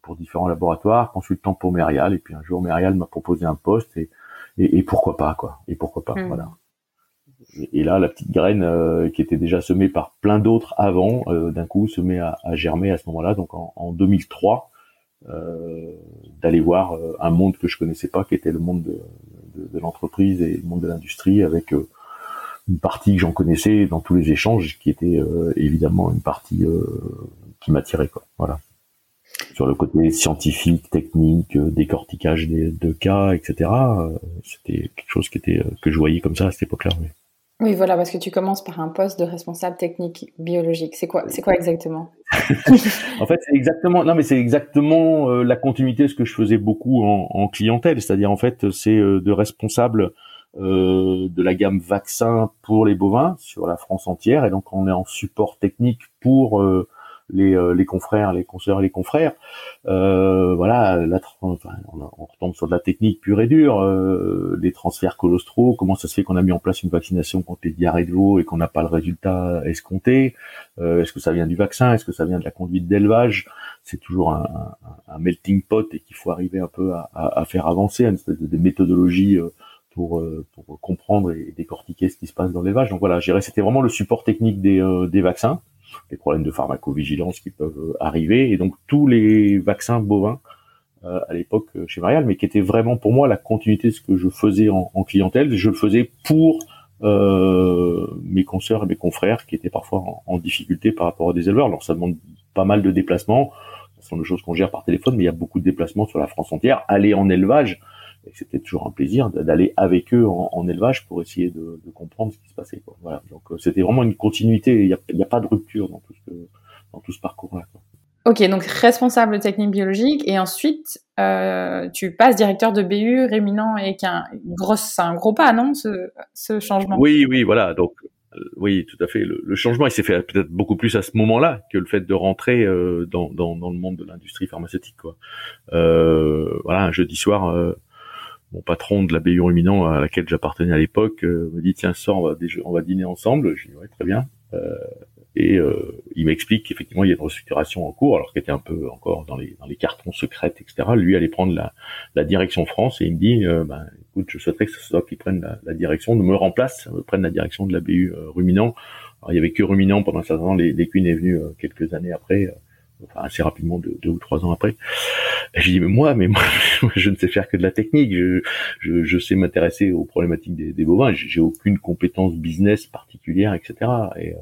pour différents laboratoires, consultant pour Merial, et puis un jour Merial m'a proposé un poste et, et, et, pourquoi pas quoi, et pourquoi pas, hmm. voilà. Et, là, la petite graine qui était déjà semée par plein d'autres avant, d'un coup se met à, à, germer à ce moment-là. Donc en, en 2003, d'aller voir un monde que je connaissais pas, qui était le monde de, de, l'entreprise et le monde de l'industrie avec euh, une partie que j'en connaissais dans tous les échanges qui était euh, évidemment une partie euh, qui m'attirait quoi voilà sur le côté scientifique, technique, décortiquage de cas, etc. C'était quelque chose qui était que je voyais comme ça à cette époque-là. Voilà, parce que tu commences par un poste de responsable technique biologique. C'est quoi, c'est quoi exactement? En fait, c'est exactement, non, mais c'est exactement la continuité de ce que je faisais beaucoup en, en clientèle, c'est-à-dire en fait, c'est de responsable euh, de la gamme vaccin pour les bovins sur la France entière, et donc on est en support technique pour euh, les, euh, les confrères, les consoeurs les confrères. voilà, là, enfin, on, retombe sur de la technique pure et dure, les transferts colostraux, comment ça se fait qu'on a mis en place une vaccination contre les diarrhées de veau et qu'on n'a pas le résultat escompté Est-ce que ça vient du vaccin? Est-ce que ça vient de la conduite d'élevage? C'est toujours un, un, melting pot et qu'il faut arriver un peu à, à, faire avancer, une espèce de, méthodologie pour, euh, pour comprendre et décortiquer ce qui se passe dans l'élevage. Donc voilà, c'était vraiment le support technique des, euh, des vaccins, les problèmes de pharmacovigilance qui peuvent euh, arriver, et donc tous les vaccins bovins à l'époque chez Marial, mais qui était vraiment pour moi la continuité de ce que je faisais en, en clientèle. Je le faisais pour euh, mes consoeurs et mes confrères qui étaient parfois en, en, difficulté par rapport à des éleveurs. Alors ça demande pas mal de déplacements, ce sont des choses qu'on gère par téléphone, mais il y a beaucoup de déplacements sur la France entière. Aller en élevage, c'était toujours un plaisir d'aller avec eux en, élevage pour essayer de, comprendre ce qui se passait. Voilà. Donc euh, c'était vraiment une continuité. Il n'y a, pas de rupture dans tout ce, dans tout ce parcours-là. Ok, donc responsable technique biologique et ensuite euh, tu passes directeur de BU réminant et qu'un grosse, un gros pas, non, ce, changement? Oui, oui, voilà. Donc euh, oui, tout à fait. Le, changement, il s'est fait peut-être beaucoup plus à ce moment-là que le fait de rentrer dans, dans, le monde de l'industrie pharmaceutique. Quoi. voilà, un jeudi soir, mon patron de la BU Ruminant à laquelle j'appartenais à l'époque euh, me dit tiens sors on va, on va dîner ensemble. Je dis ouais très bien. Euh, et euh, il m'explique qu'effectivement il y a une restructuration en cours alors qu'il était un peu encore dans les dans les cartons secrètes etc lui allait prendre la, la direction France et il me dit ben écoute je souhaiterais que ce soit qu'il prenne la, la, direction me remplace prenne la direction de la BU Ruminant. Alors il y avait que Ruminant pendant un certain temps les est venu quelques années après enfin assez rapidement deux, ou trois ans après. J'ai dit mais moi, mais moi, je ne sais faire que de la technique. Je, je, je sais m'intéresser aux problématiques des, des bovins. J'ai aucune compétence business particulière, etc. Et, euh,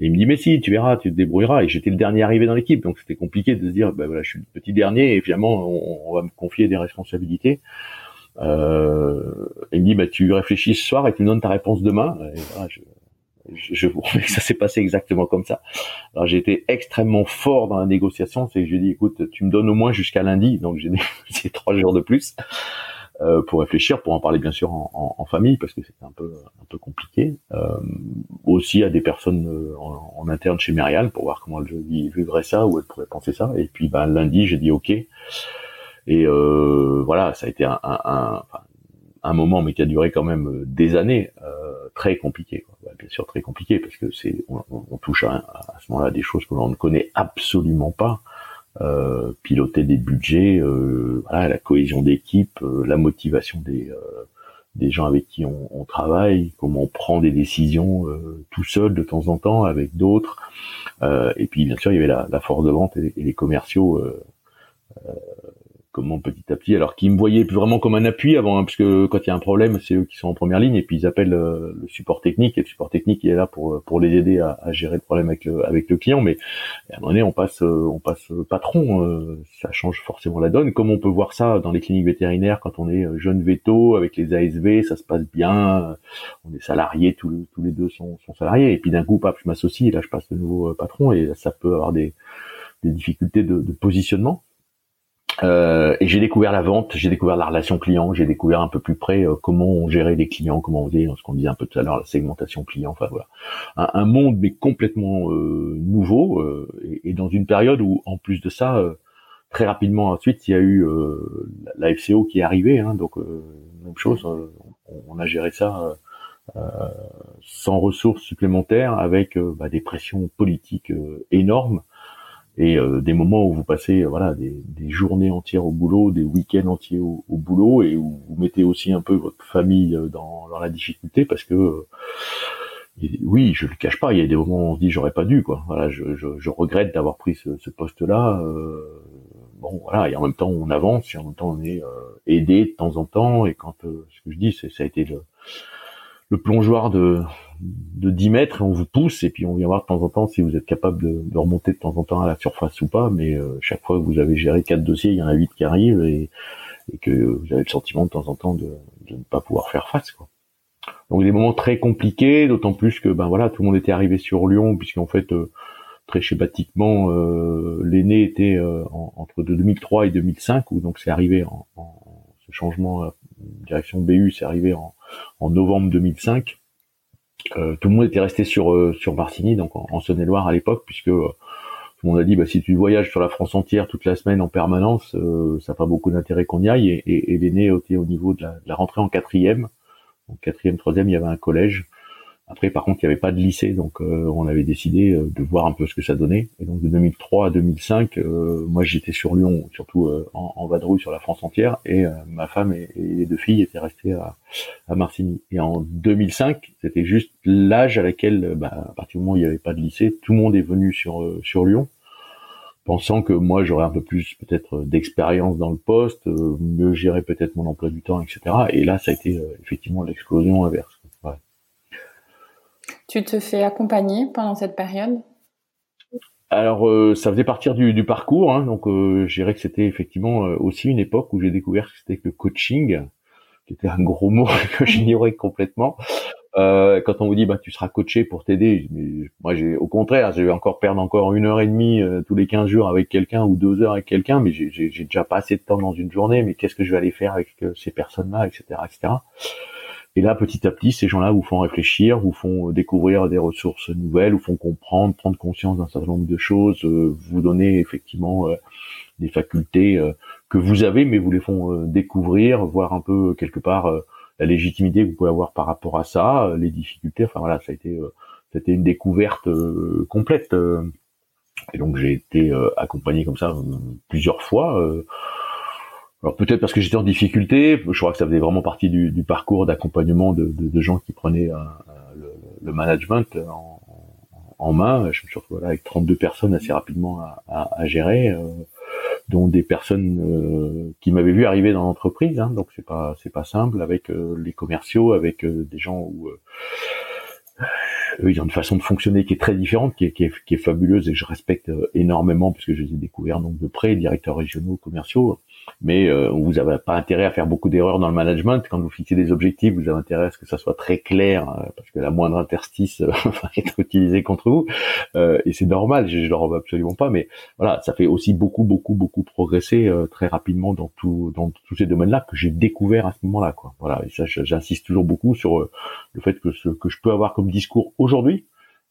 il me dit mais si, tu verras, tu te débrouilleras. Et j'étais le dernier arrivé dans l'équipe, donc c'était compliqué de se dire ben voilà, je suis le petit dernier et finalement on, on va me confier des responsabilités. Euh, il me dit bah tu réfléchis ce soir et tu me donnes ta réponse demain. Je, vous promets que ça s'est passé exactement comme ça. Alors j'ai été extrêmement fort dans la négociation, c'est que j'ai dit écoute, tu me donnes au moins jusqu'à lundi, donc j'ai négocié trois jours de plus euh, pour réfléchir, pour en parler bien sûr en, en, famille parce que c'était un peu un peu compliqué. Euh, aussi à des personnes euh, en, en, interne chez Mérial pour voir comment elles vivraient ça ou elles pourraient penser ça. Et puis ben lundi j'ai dit ok. Et euh, voilà, ça a été un, un, un, un, moment mais qui a duré quand même des années. Euh, très compliqué. Quoi. Bien sûr, très compliqué parce que c'est on, on, touche à, à ce moment-là des choses que l'on ne connaît absolument pas. Euh, piloter des budgets, euh, voilà, la cohésion d'équipe, euh, la motivation des euh, des gens avec qui on, on, travaille, comment on prend des décisions euh, tout seul de temps en temps avec d'autres. et puis bien sûr, il y avait la, la force de vente et, et les commerciaux comment petit à petit, alors qu'ils me voyaient vraiment comme un appui avant, hein, parce que quand il y a un problème, c'est eux qui sont en première ligne, et puis ils appellent euh, le support technique, et le support technique est là pour pour les aider à, à, gérer le problème avec le avec le client. Mais à un moment donné, on passe euh, on passe patron, euh, ça change forcément la donne. Comme on peut voir ça dans les cliniques vétérinaires quand on est jeune veto avec les ASV, ça se passe bien, on est salariés, tous, tous les deux sont, sont salariés, et puis d'un coup, pap, je m'associe, et là je passe de nouveau patron, et ça peut avoir des des difficultés de, de positionnement. Euh, et j'ai découvert la vente, j'ai découvert la relation client, j'ai découvert un peu plus près euh, comment on gérait les clients, comment on faisait ce qu'on disait un peu tout à l'heure, la segmentation client, enfin voilà, un, monde mais complètement euh, nouveau euh, et, et, dans une période où en plus de ça, très rapidement ensuite il y a eu la FCO qui est arrivée, hein, donc même chose, on, on, a géré ça sans ressources supplémentaires avec bah, des pressions politiques énormes et euh, des moments où vous passez euh, voilà des, des, journées entières au boulot, des week-ends entiers au, au, boulot et où vous mettez aussi un peu votre famille euh, dans, dans la difficulté parce que oui, je le cache pas, il y a des moments où on se dit j'aurais pas dû quoi. Voilà, je, je, je regrette d'avoir pris ce, ce poste-là. bon voilà, et en même temps on avance, et en même temps on est aidé de temps en temps. Et quand ce que je dis, c'est ça a été le, le plongeoir de de 10 mètres et on vous pousse et puis on vient voir de temps en temps si vous êtes capable de, remonter de temps en temps à la surface ou pas. Mais chaque fois que vous avez géré quatre dossiers, il y en a huit qui arrivent et, et que vous avez le sentiment de temps en temps de, ne pas pouvoir faire face. Quoi. Donc des moments très compliqués, d'autant plus que ben voilà, tout le monde était arrivé sur Lyon, puisqu'en fait euh, très schématiquement, euh, l'aîné était euh, entre 2003 et 2005, où donc c'est arrivé en, ce changement direction BU, c'est arrivé en, novembre 2005. Tout le monde était resté sur sur Martigny, donc en, Saône-et-Loire à l'époque, puisque tout le monde a dit bah, si tu voyages sur la France entière toute la semaine en permanence, ça n'a pas beaucoup d'intérêt qu'on y aille. Et, et, l'aîné était au niveau de la, de la rentrée en quatrième quatrième, troisième, il y avait un collège. Après, par contre, il n'y avait pas de lycée, donc euh, on avait décidé euh, de voir un peu ce que ça donnait. Et donc de 2003 à 2005, euh, moi j'étais sur Lyon, surtout en, vadrouille sur la France entière, et ma femme et, les deux filles étaient restées à, à Martigny. Et en 2005, c'était juste l'âge à laquelle, bah, à partir du moment où il n'y avait pas de lycée, tout le monde est venu sur sur Lyon pensant que moi j'aurais un peu plus peut-être d'expérience dans le poste, mieux gérer peut-être mon emploi du temps, etc. Et là, ça a été effectivement l'explosion inverse. Tu te fais accompagner pendant cette période? Alors, euh, ça faisait partir du, parcours, hein, donc je dirais que c'était effectivement aussi une époque où j'ai découvert que c'était que le coaching, qui était un gros mot que j'ignorais complètement. Euh, quand on vous dit bah tu seras coaché pour t'aider, moi j'ai au contraire, je vais encore perdre encore une heure et demie euh, tous les 15 jours avec quelqu'un ou deux heures avec quelqu'un, mais j'ai déjà pas assez de temps dans une journée, mais qu'est-ce que je vais aller faire avec euh, ces personnes-là, etc., etc. Et là, petit à petit, ces gens-là vous font réfléchir, vous font découvrir des ressources nouvelles, vous font comprendre, prendre conscience d'un certain nombre de choses, vous donner effectivement des facultés que vous avez, mais vous les font découvrir, voir un peu quelque part la légitimité que vous pouvez avoir par rapport à ça, euh, les difficultés. Enfin voilà, ça a été, euh, c'était une découverte euh, complète. et donc j'ai été accompagné comme ça plusieurs fois. Alors peut-être parce que j'étais en difficulté, je crois que ça faisait vraiment partie du, parcours d'accompagnement de, gens qui prenaient le, management en, main. Je me suis retrouvé là avec 32 personnes assez rapidement à, à gérer dont des personnes euh, qui m'avaient vu arriver dans l'entreprise. Hein, donc c'est pas c'est pas simple avec euh, les commerciaux, avec euh, des gens où eux, ils ont une façon de fonctionner qui est très différente, qui est, qui est, qui est fabuleuse et je respecte énormément parce que je les ai découverts donc de près, directeurs régionaux, commerciaux mais euh, vous n'avez pas intérêt à faire beaucoup d'erreurs dans le management. Quand vous fixez des objectifs, vous avez intérêt à ce que ça soit très clair, euh, parce que la moindre interstice euh, va être utilisée contre vous. Euh, et c'est normal, je ne leur veux absolument pas, mais voilà, ça fait aussi beaucoup, beaucoup, beaucoup progresser très rapidement dans, tout, dans tous ces domaines-là que j'ai découvert à ce moment-là. Voilà, et ça, j'insiste toujours beaucoup sur le fait que ce que je peux avoir comme discours aujourd'hui,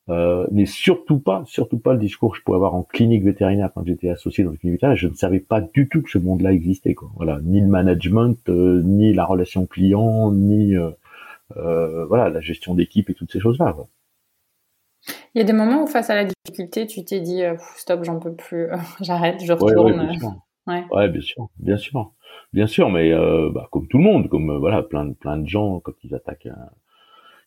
euh, n'est surtout pas, surtout pas le discours que je pouvais avoir en clinique vétérinaire quand j'étais associé dans une clinique vétérinaire. Je ne savais pas du tout que ce monde-là existait. Quoi. Voilà, ni le management, euh, ni la relation client, ni euh, euh, voilà la gestion d'équipe et toutes ces choses-là. Il y a des moments où face à la difficulté, tu t'es dit stop, j'en peux plus, j'arrête, je retourne. Ouais, bien sûr. Ouais. bien sûr, bien sûr, bien sûr, mais bah, comme tout le monde, comme voilà plein plein de gens quand ils attaquent un,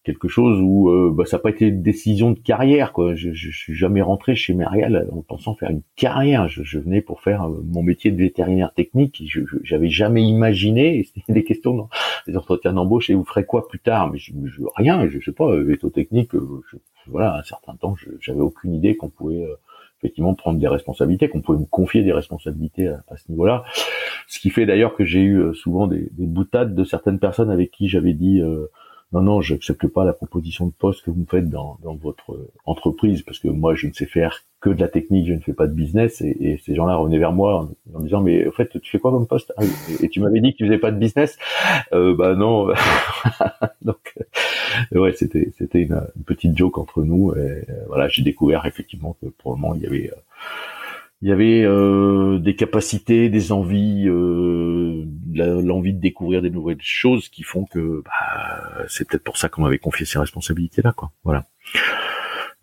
quelque chose où euh, bah, ça n'a pas été une décision de carrière quoi. Je, je, suis jamais rentré chez Merial en pensant faire une carrière. Je, je venais pour faire euh, mon métier de vétérinaire technique. Je j'avais jamais imaginé. C'était des questions dans les entretiens d'embauche et vous ferez quoi plus tard? Mais je, rien. Je sais pas. Euh, Véto technique. voilà, un certain temps, j'avais aucune idée qu'on pouvait effectivement prendre des responsabilités, qu'on pouvait me confier des responsabilités à, ce niveau-là. Ce qui fait d'ailleurs que j'ai eu souvent des, des, boutades de certaines personnes avec qui j'avais dit non, non, j'accepte pas la proposition de poste que vous me faites dans, dans votre euh, entreprise parce que moi, je ne sais faire que de la technique, je ne fais pas de business. Et, et ces gens-là revenaient vers moi en, me disant, mais en fait, tu fais quoi comme poste? Ah et, tu m'avais dit que tu faisais pas de business? Euh, bah non. Donc, euh, ouais, c'était c'était une, petite joke entre nous. Et, euh, voilà, j'ai découvert effectivement que pour le moment, il y avait il y avait euh, des capacités, des envies, euh, l'envie de découvrir des nouvelles choses qui font que bah, c'est peut-être pour ça qu'on m'avait confié ces responsabilités-là, quoi. Voilà.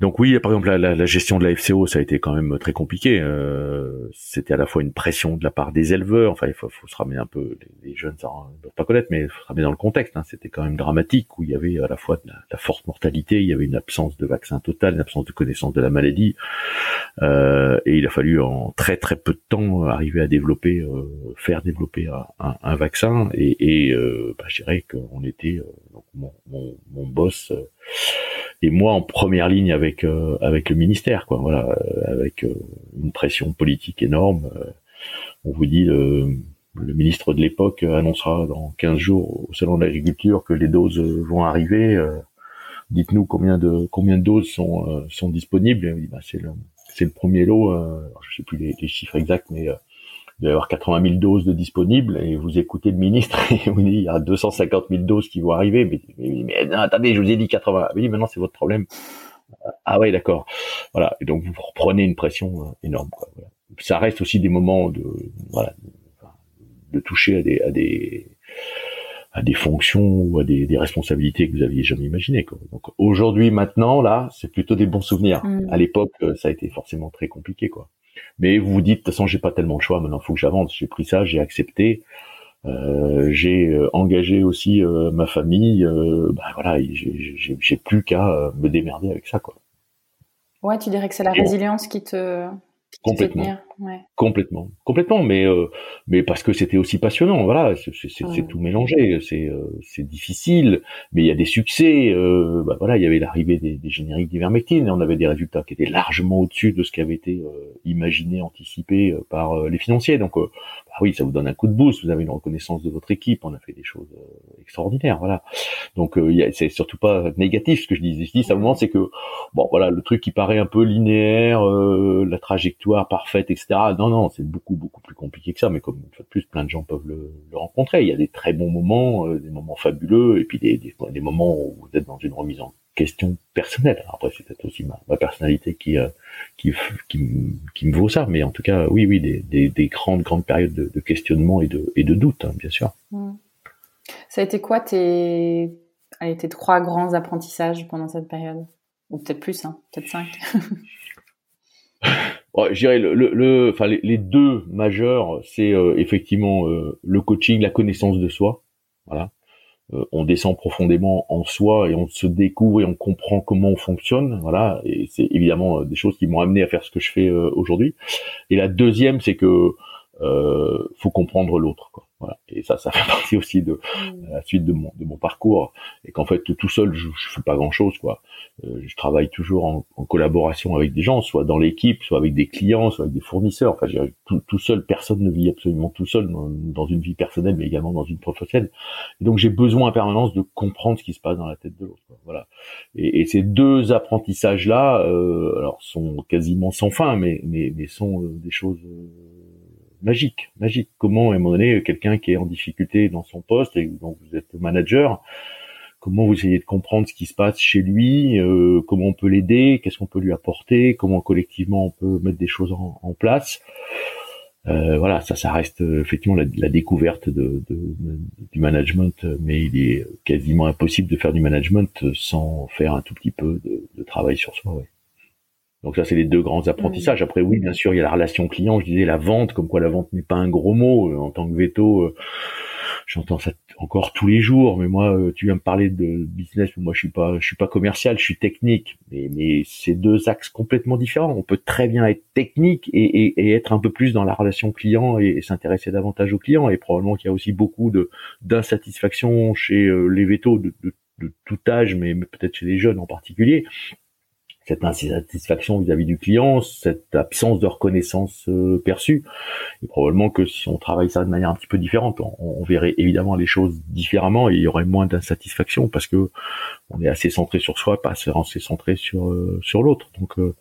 Donc oui, par exemple, la, la, gestion de la FCO, ça a été quand même très compliqué. Euh, C'était à la fois une pression de la part des éleveurs. Enfin, il faut, faut se ramener un peu. Les, jeunes ne doivent pas connaître, mais il faut se ramener dans le contexte. Hein. C'était quand même dramatique où il y avait à la fois de la, forte mortalité, il y avait une absence de vaccin total, une absence de connaissance de la maladie, euh, et il a fallu en très très peu de temps arriver à développer, euh, faire développer un, un, vaccin. Et, et euh, bah, je dirais qu'on était euh, donc mon, mon, mon boss et moi en première ligne avec avec le ministère, quoi. Voilà, avec une pression politique énorme. on vous dit le, le ministre de l'époque annoncera dans 15 jours au salon de l'agriculture que les doses vont arriver dites-nous combien de combien de doses sont euh, sont disponibles. bah, c'est le c'est le premier lot. Euh, je sais plus les, chiffres exacts, mais euh, il doit y avoir 80 000 doses de disponibles. Et vous écoutez le ministre et vous dites il y a 250 000 doses qui vont arriver. Mais, mais, attendez, je vous ai dit 80. Oui, maintenant c'est votre problème. Ah ouais, d'accord. Voilà. Et donc vous reprenez une pression euh, énorme. Quoi. Ça reste aussi des moments de voilà de toucher à des à des à des fonctions ou à des, des, responsabilités que vous aviez jamais imaginées. Quoi. Donc aujourd'hui, maintenant, là, c'est plutôt des bons souvenirs. Mm. À l'époque, euh, ça a été forcément très compliqué, quoi. Mais vous vous dites, de toute façon, j'ai pas tellement de choix. Maintenant, faut que j'avance. J'ai pris ça, j'ai accepté. Euh, j'ai euh, engagé aussi euh, ma famille. bah voilà, j'ai plus qu'à me démerder avec ça, quoi. Ouais, tu dirais que c'est la résilience qui te Complètement. Complètement. Complètement. Mais, euh, mais parce que c'était aussi passionnant. Voilà. C'est tout mélangé. C'est euh, c'est difficile. Mais il y a des succès. Euh, bah voilà, il y avait l'arrivée des, des, génériques d'ivermectine et on avait des résultats qui étaient largement au-dessus de ce qui avait été imaginé, anticipé par les financiers. Donc, bah oui, ça vous donne un coup de boost. Vous avez une reconnaissance de votre équipe. On a fait des choses extraordinaires. Voilà. Donc, c'est surtout pas négatif ce que je dis. Je dis simplement, c'est que bon, voilà, le truc qui paraît un peu linéaire, la trajectoire parfaite, etc. Non, non, c'est beaucoup, beaucoup plus compliqué que ça. Mais comme une fois de plus, plein de gens peuvent le, rencontrer. Il y a des très bons moments, euh, des moments fabuleux, et puis des, des, moments où vous êtes dans une remise en question personnelle. après, c'est peut-être aussi ma, personnalité qui, euh, qui, qui, me vaut ça. Mais en tout cas, oui, oui, des, des, grandes, grandes périodes de, questionnement et de, et de doute, hein, bien sûr. Mmh. Ça a été quoi tes, allez, tes trois grands apprentissages pendant cette période? Ou peut-être plus, hein, peut-être cinq? je dirais le, le, enfin les, deux majeurs, c'est euh, effectivement euh, le coaching, la connaissance de soi. Voilà, euh, on descend profondément en soi et on se découvre et on comprend comment on fonctionne. Voilà, et c'est évidemment des choses qui m'ont amené à faire ce que je fais aujourd'hui. Et la deuxième, c'est que faut comprendre l'autre. Quoi. Voilà. Et ça, ça fait partie aussi de mmh. la suite de mon, de mon parcours. Et qu'en fait, tout seul, je, je fais pas grand chose, quoi. Euh, je travaille toujours en, en, collaboration avec des gens, soit dans l'équipe, soit avec des clients, soit avec des fournisseurs. Enfin, tout, tout, seul, personne ne vit absolument tout seul dans, une vie personnelle, mais également dans une professionnelle. Et donc, j'ai besoin en permanence de comprendre ce qui se passe dans la tête de l'autre. Voilà. Et, et, ces deux apprentissages-là, euh, alors, sont quasiment sans fin, mais, mais, mais sont euh, des choses magique, magique. Comment, donné, quelqu'un qui est en difficulté dans son poste et dont vous êtes manager, comment vous essayez de comprendre ce qui se passe chez lui, euh, comment on peut l'aider, qu'est-ce qu'on peut lui apporter, comment collectivement on peut mettre des choses en, place. Euh, voilà, ça, ça reste euh, effectivement la, découverte de, du management, mais il est quasiment impossible de faire du management sans faire un tout petit peu de, travail sur soi. Ouais. Donc ça, c'est les deux grands apprentissages. Après, oui, bien sûr, il y a la relation client. Je disais la vente, comme quoi la vente n'est pas un gros mot. Euh, en tant que veto, euh, j'entends ça encore tous les jours. Mais moi, euh, tu viens me parler de business. Moi, je suis pas, je suis pas commercial, je suis technique. Mais, mais c'est deux axes complètement différents. On peut très bien être technique et, et, et être un peu plus dans la relation client et, s'intéresser davantage aux clients. Et probablement qu'il y a aussi beaucoup de d'insatisfaction chez les vétos de, de, de tout âge, mais peut-être chez les jeunes en particulier cette insatisfaction vis-à-vis du client, cette absence de reconnaissance euh, perçue. Et probablement que si on travaille ça de manière un petit peu différente, on, verrait évidemment les choses différemment et il y aurait moins d'insatisfaction parce que on est assez centré sur soi, pas assez centré sur euh, sur l'autre. Donc euh,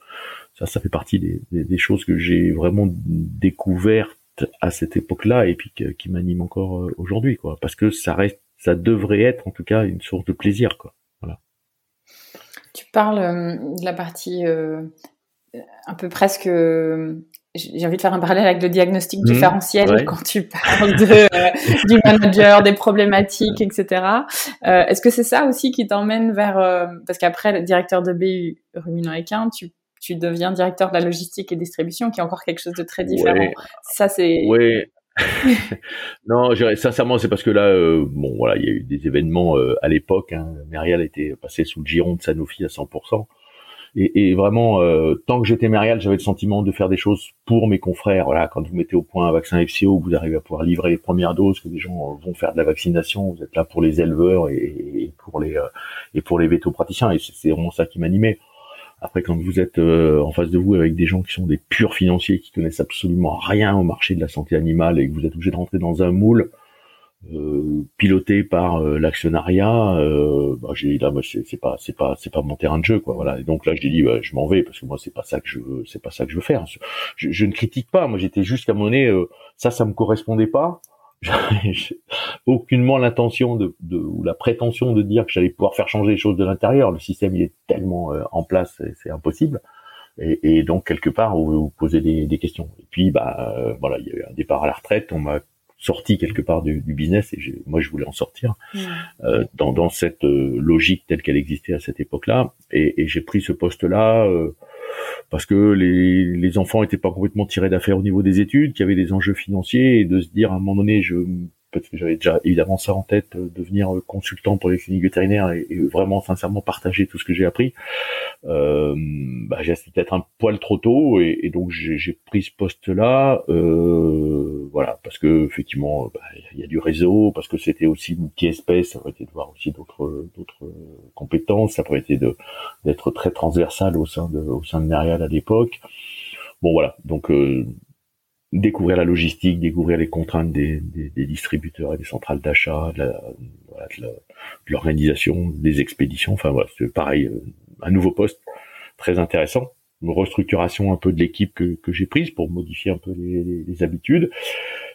ça, ça fait partie des, des, choses que j'ai vraiment découvertes à cette époque-là et puis qui m'animent encore aujourd'hui, quoi. Parce que ça reste, ça devrait être en tout cas une source de plaisir, quoi. Tu parles euh, de la partie euh, un peu presque j'ai envie de faire un parallèle avec le diagnostic mmh. différentiel quand tu parles de, euh, du manager, des problématiques, etc. Est-ce que c'est ça aussi qui t'emmène vers parce qu'après le directeur de BU Ruminant Equin, tu tu deviens directeur de la logistique et distribution, qui est encore quelque chose de très différent. Ça c'est. Oui. non, sincèrement, c'est parce que là, euh, bon, voilà, il y a eu des événements euh, à l'époque. Hein, Merial était passé sous le giron de Sanofi à 100%. et, vraiment, euh, tant que j'étais marial, j'avais le sentiment de faire des choses pour mes confrères. Voilà, quand vous mettez au point un vaccin FCO, vous arrivez à pouvoir livrer les premières doses, que des gens vont faire de la vaccination, vous êtes là pour les éleveurs et, pour les et pour les vétopraticiens, et c'est vraiment ça qui m'animait. Après, quand vous êtes en face de vous avec des gens qui sont des purs financiers, qui connaissent absolument rien au marché de la santé animale, et que vous êtes obligé de rentrer dans un moule, euh, piloté par euh, l'actionnariat, euh, bah, j'ai là, c'est pas, c'est pas, c'est pas mon terrain de jeu, quoi. Voilà. Et donc là, j'ai dit, bah, je m'en vais parce que moi, c'est pas ça que je, c'est pas ça que je veux faire. Je, je ne critique pas. Moi, j'étais juste qu'à un moment donné, ça, ça me correspondait pas. aucunement l'intention de, de, ou la prétention de dire que j'allais pouvoir faire changer les choses de l'intérieur. Le système, il est tellement en place, c'est impossible. Et, et, donc quelque part, vous vous posez des, des questions. Et puis, bah, voilà, il y a eu un départ à la retraite. On m'a sorti quelque part du, du business et moi je voulais en sortir mmh. euh, dans, dans, cette euh, logique telle qu'elle existait à cette époque-là et, et j'ai pris ce poste-là euh, parce que les, les enfants étaient pas complètement tirés d'affaire au niveau des études, qu'il y avait des enjeux financiers et de se dire à un moment donné je parce que j'avais déjà évidemment ça en tête, de devenir consultant pour les cliniques vétérinaires et, vraiment sincèrement partager tout ce que j'ai appris. Euh, bah, j'ai peut-être un poil trop tôt et, et donc j'ai pris ce poste-là, euh, voilà, parce que effectivement, bah, il y a du réseau, parce que c'était aussi multi-espèce, ça aurait été de voir aussi d'autres d'autres compétences, ça aurait été de d'être très transversal au sein de au sein de Merial à l'époque. Bon voilà, donc euh, découvrir la logistique, découvrir les contraintes des, des, distributeurs et des centrales d'achat, de l'organisation, des expéditions. Enfin voilà, c'est pareil, euh, un nouveau poste très intéressant, une restructuration un peu de l'équipe que, que j'ai prise pour modifier un peu les, les, habitudes.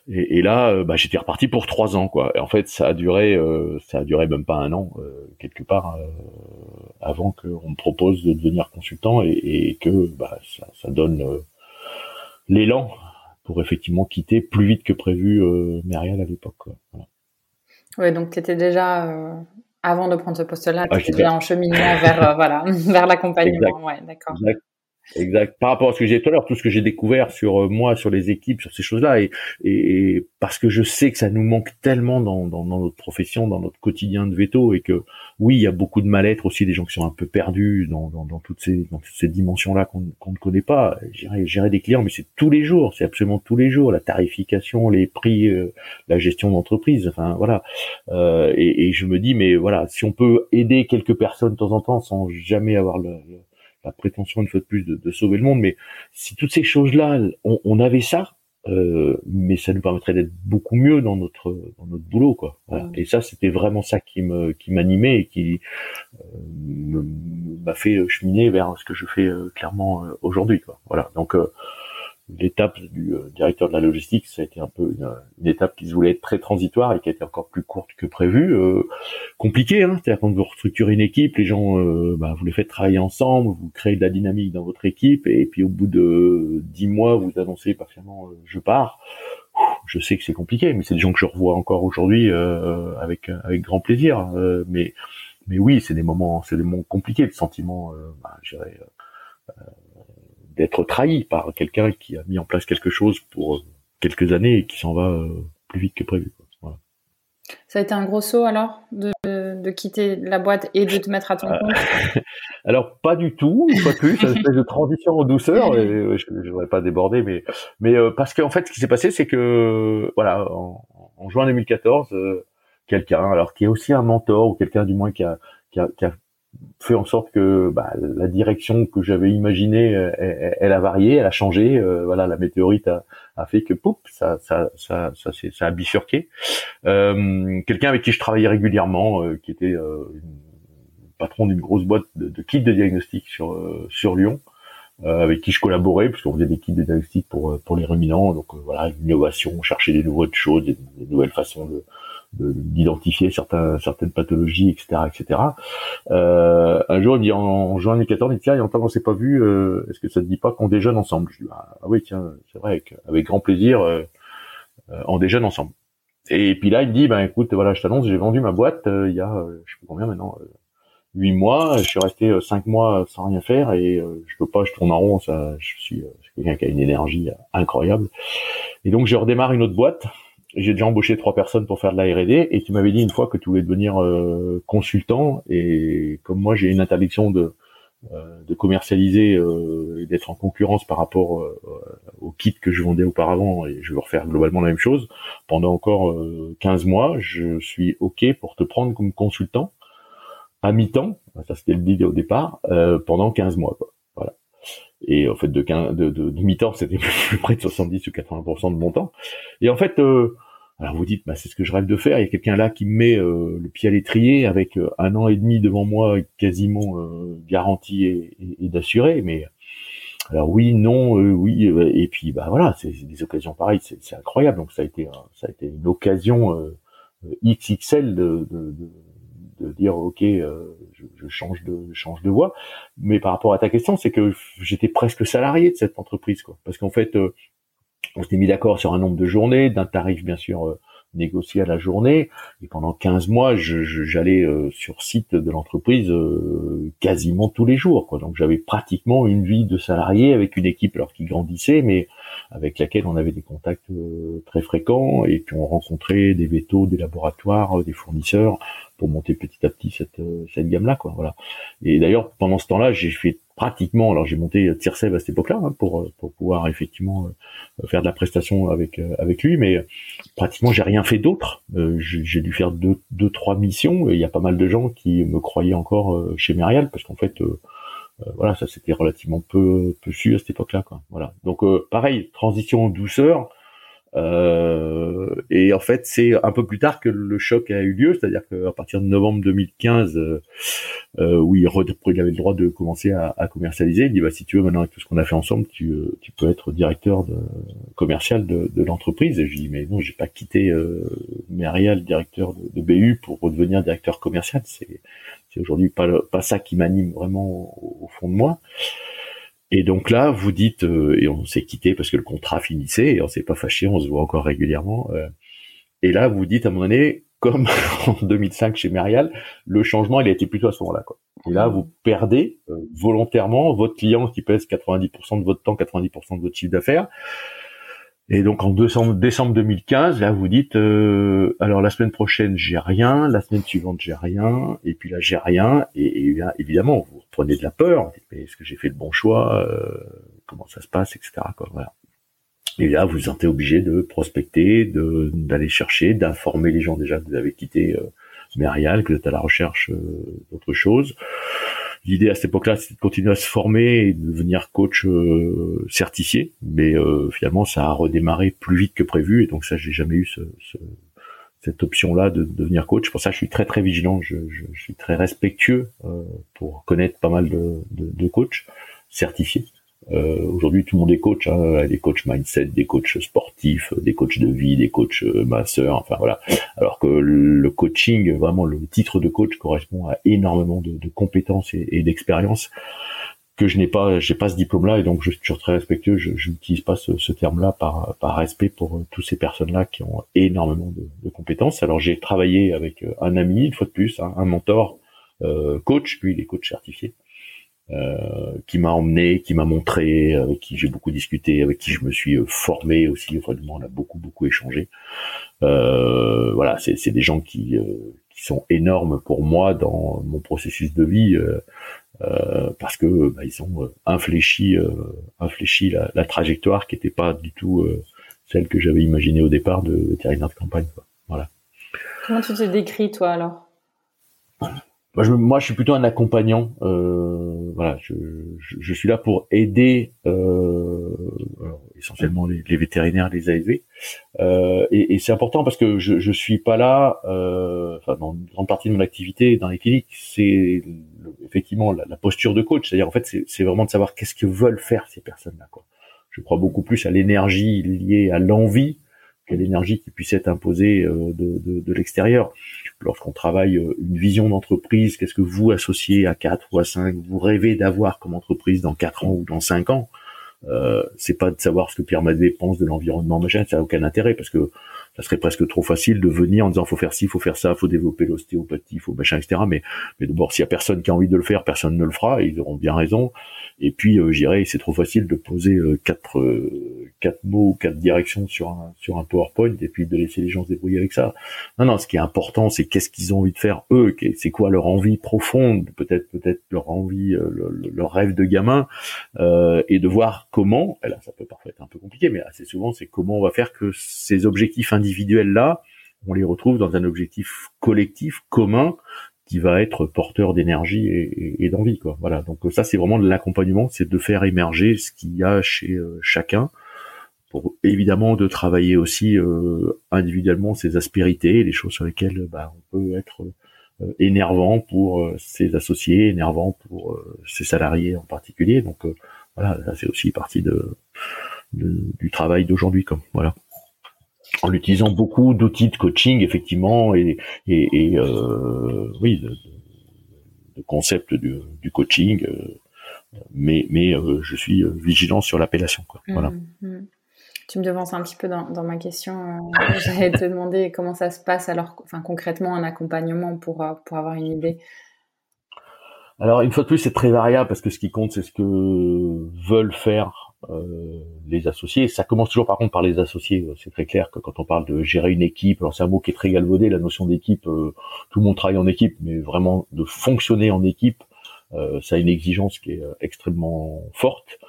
Et, et là, euh, bah, j'étais reparti pour trois ans, quoi. Et en fait, ça a duré, euh, ça a duré même pas un an, quelque part, avant qu'on me propose de devenir consultant et, et que bah, ça, ça donne l'élan pour effectivement quitter plus vite que prévu euh, à l'époque. Voilà. Oui, donc tu étais déjà, euh, avant de prendre ce poste-là, tu étais déjà en cheminement vers, euh, voilà, vers l'accompagnement. Ouais, d'accord. Exact. Par rapport à ce que j'ai tout à l'heure, tout ce que j'ai découvert sur euh, moi, sur les équipes, sur ces choses-là, et, et, parce que je sais que ça nous manque tellement dans, dans, dans, notre profession, dans notre quotidien de veto, et que oui, il y a beaucoup de mal-être aussi, des gens qui sont un peu perdus dans, dans, toutes ces, ces dimensions-là qu'on ne connaît pas. Gérer, des clients, mais c'est tous les jours, c'est absolument tous les jours, la tarification, les prix, euh, la gestion d'entreprise, enfin voilà. Euh, et, et, je me dis, mais voilà, si on peut aider quelques personnes de temps en temps sans jamais avoir le la prétention une fois de plus de, sauver le monde, mais si toutes ces choses-là, on, avait ça, euh, mais ça nous permettrait d'être beaucoup mieux dans notre dans notre boulot, quoi. Et ça, c'était vraiment ça qui me qui m'animait et qui euh, m'a fait cheminer vers ce que je fais euh, clairement aujourd'hui, quoi. Voilà. Donc l'étape du euh, directeur de la logistique, ça a été un peu une, étape qui se voulait être très transitoire et qui a été encore plus courte que prévu. Euh, compliqué, hein c'est-à-dire quand vous restructurez une équipe, les gens, euh, bah, vous les faites travailler ensemble, vous créez de la dynamique dans votre équipe, et puis au bout de dix mois, vous annoncez partiellement je pars. Je sais que c'est compliqué, mais c'est des gens que je revois encore aujourd'hui avec avec grand plaisir. mais mais oui, c'est des moments, c'est des moments compliqués, de sentiments, bah, je dirais, d'être trahi par quelqu'un qui a mis en place quelque chose pour quelques années et qui s'en va euh, plus vite que prévu. Voilà. Ça a été un gros saut alors de, de, quitter la boîte et de te mettre à ton compte? Alors pas du tout, pas plus, une espèce de transition en douceur. Et, je ne voudrais pas déborder, mais mais euh, parce qu'en fait, ce qui s'est passé, c'est que voilà, en, en juin 2014, euh, quelqu'un, alors qui est aussi un mentor ou quelqu'un du moins qui a, qui a, qui a fait en sorte que bah, la direction que j'avais imaginée, euh, elle, a varié, elle a changé. Euh, voilà, la météorite a, a fait que poup, ça, ça, ça, ça, ça a bifurqué. Euh, Quelqu'un avec qui je travaillais régulièrement, euh, qui était patron d'une grosse boîte de, de, kits de diagnostic sur sur Lyon, avec qui je collaborais, puisqu'on faisait des kits de diagnostic pour pour les ruminants. Donc voilà, l'innovation, chercher des nouvelles choses, des nouvelles façons de d'identifier certains, certaines pathologies, etc., etc. Euh, un jour, il dit en, juin 2014, il dit tiens, on s'est pas vu, euh, est-ce que ça te dit pas qu'on déjeune ensemble? Je dis ah, ah oui, tiens, c'est vrai, avec, grand plaisir, euh, euh, on déjeune ensemble. Et puis là, il dit ben écoute, voilà, je t'annonce, j'ai vendu ma boîte il y a, je sais pas combien maintenant. Huit mois, je suis resté cinq mois sans rien faire et je peux pas, je tourne en rond, ça, je suis, quelqu'un qui a une énergie incroyable. Et donc je redémarre une autre boîte j'ai déjà embauché trois personnes pour faire de la R&D et tu m'avais dit une fois que tu voulais devenir euh, consultant et comme moi j'ai une interdiction de de commercialiser et d'être en concurrence par rapport au kit que je vendais auparavant et je veux refaire globalement la même chose pendant encore 15 mois je suis ok pour te prendre comme consultant à mi-temps ça c'était deal au départ pendant 15 mois quoi. voilà et en fait de, de, de, de mi-temps c'était plus près de 70 ou 80% de mon temps et en fait alors vous dites, bah, c'est ce que je rêve de faire. Il y a quelqu'un là qui me met euh, le pied à l'étrier avec euh, un an et demi devant moi quasiment euh, garanti et, et, d'assuré. Mais alors oui, non, oui, et puis bah voilà, c'est des occasions pareilles, c'est incroyable. Donc ça a été, ça a été une occasion XXL de, de, de, dire ok, je, je, change de je change de voie. Mais par rapport à ta question, c'est que j'étais presque salarié de cette entreprise, quoi. Parce qu'en fait, on s'était mis d'accord sur un nombre de journées, d'un tarif bien sûr euh, négocié à la journée. Et pendant 15 mois, j'allais euh, sur site de l'entreprise euh, quasiment tous les jours. Quoi. Donc j'avais pratiquement une vie de salarié avec une équipe alors qui grandissait, mais avec laquelle on avait des contacts très fréquents et puis on rencontrait des vétos, des laboratoires, des fournisseurs pour monter petit à petit cette, cette gamme-là. Voilà. Et d'ailleurs, pendant ce temps-là, j'ai fait pratiquement, alors j'ai monté Tirsev à cette époque-là hein, pour pour pouvoir effectivement euh, faire de la prestation avec euh, avec lui, mais pratiquement j'ai rien fait d'autre. Euh, j'ai dû faire deux deux trois missions. Et il y a pas mal de gens qui me croyaient encore chez Merial parce qu'en fait voilà ça c'était relativement peu peu su à cette époque-là quoi. Voilà donc pareil transition en douceur euh, et en fait, c'est un peu plus tard que le choc a eu lieu, c'est-à-dire qu'à partir de novembre 2015, euh, euh, où il, il, avait le droit de commencer à, à, commercialiser, il dit bah si tu veux maintenant avec tout ce qu'on a fait ensemble, tu, euh, tu peux être directeur de, commercial de, de l'entreprise. Et je dis mais non, j'ai pas quitté euh, Merial, directeur de, BU, pour redevenir directeur commercial. C'est aujourd'hui pas pas ça qui m'anime vraiment au, fond de moi. Et donc là, vous dites, euh, et on s'est quitté parce que le contrat finissait, et on s'est pas fâché, on se voit encore régulièrement. Euh, et là, vous dites à un moment donné, comme en 2005 chez Merial, le changement, il a été plutôt à ce moment-là. Quoi. Et là, vous perdez euh, volontairement votre client qui pèse 90% de votre temps, 90% de votre chiffre d'affaires. Et donc en décembre, décembre 2015, là vous dites, euh, alors la semaine prochaine j'ai rien, la semaine suivante j'ai rien, et puis là j'ai rien, et, et, évidemment vous reprenez de la peur, mais est-ce que j'ai fait le bon choix, euh, comment ça se passe, etc. Quoi, voilà. Et là vous vous sentez obligé de prospecter, de d'aller chercher, d'informer les gens déjà que vous avez quitté euh, que vous êtes à la recherche euh, d'autre chose. L'idée à cette époque-là, c'était de continuer à se former et de devenir coach euh, certifié, mais euh, finalement, ça a redémarré plus vite que prévu, et donc ça, j'ai jamais eu ce, ce, cette option-là de, devenir coach. Pour ça, je suis très très vigilant, je, je, je suis très respectueux euh, pour connaître pas mal de, de, de coachs certifiés. Euh, Aujourd'hui, tout le monde est coach, hein, des coachs mindset, des coachs sportifs, des coachs de vie, des coachs euh, masseurs, enfin voilà. Alors que le coaching, vraiment le titre de coach correspond à énormément de, compétences et, et d'expérience que je n'ai pas, j'ai pas ce diplôme-là et donc je suis toujours très respectueux. Je n'utilise pas ce, ce terme-là par, par respect pour euh, toutes ces personnes-là qui ont énormément de, de compétences. Alors j'ai travaillé avec euh, un ami, une fois de plus, hein, un mentor, euh, coach, lui il est coach certifié. Euh, qui m'a emmené, qui m'a montré, avec qui j'ai beaucoup discuté, avec qui je me suis euh, formé aussi. Vraiment, on a beaucoup beaucoup échangé. Euh, voilà, c'est des gens qui, qui sont énormes pour moi dans mon processus de vie. parce que bah, ils ont infléchi, infléchi la, la, trajectoire qui n'était pas du tout celle que j'avais imaginée au départ de vétérinaire de campagne. Quoi. Voilà. Comment tu te décris toi alors? Moi je, moi, je suis plutôt un accompagnant. Euh, voilà, je, je, suis là pour aider euh, essentiellement les, vétérinaires, les ASV. Euh, et, et c'est important parce que je, je suis pas là. Euh, enfin, dans une grande partie de mon activité dans les cliniques, c'est effectivement la, la, posture de coach. C'est-à-dire en fait, c'est vraiment de savoir qu'est-ce que veulent faire ces personnes-là. Je crois beaucoup plus à l'énergie liée à l'envie qu'à l'énergie qui puisse être imposée euh, de, de, l'extérieur. Lorsqu'on travaille euh, une vision d'entreprise, qu'est-ce que vous associez à 4 ou à 5, vous rêvez d'avoir comme entreprise dans 4 ans ou dans 5 ans, euh, c'est pas de savoir ce que Pierre Madvé pense de l'environnement machin, ça n'a aucun intérêt parce que ça serait presque trop facile de venir en disant faut faire ci, faut faire ça, faut développer l'ostéopathie, faut machin, etc. Mais, mais d'abord, s'il y a personne qui a envie de le faire, personne ne le fera. ils auront bien raison. Et puis, euh, j'irais, c'est trop facile de poser euh, quatre euh, quatre mots ou quatre directions sur un sur un PowerPoint et puis de laisser les gens se débrouiller avec ça. Non, non. Ce qui est important, c'est qu'est-ce qu'ils ont envie de faire eux? C'est quoi leur envie profonde, peut-être peut-être leur envie, leur rêve de gamin, et de voir comment. Et là, ça peut parfois être un peu compliqué, mais assez souvent, c'est comment on va faire que ces objectifs individuels là, on les retrouve dans un objectif collectif commun qui va être porteur d'énergie et, d'envie quoi. Voilà. Donc ça c'est vraiment de l'accompagnement c'est de faire émerger ce qu'il y a chez euh, chacun pour évidemment de travailler aussi euh, individuellement ses aspérités les choses sur lesquelles bah, on peut être euh, énervant pour ses associés énervant pour ses salariés en particulier. Donc voilà ça c'est aussi partie de, du travail d'aujourd'hui comme voilà en utilisant beaucoup d'outils de coaching effectivement et, et, et euh, oui de, de concepts du, du coaching euh, mais mais euh, je suis vigilant sur l'appellation quoi. Voilà. mmh, mmh. tu me devances un petit peu dans, dans ma question j'allais te demander comment ça se passe alors enfin concrètement un accompagnement pour pour avoir une idée. Alors une fois de plus c'est très variable parce que ce qui compte c'est ce que veulent faire les associés. Ça commence toujours par contre par les associés. C'est très clair que quand on parle de gérer une équipe, alors c'est un mot qui est très galvaudé, la notion d'équipe, euh, tout le monde travaille en équipe, mais vraiment de fonctionner en équipe, euh, ça a une exigence qui est extrêmement forte.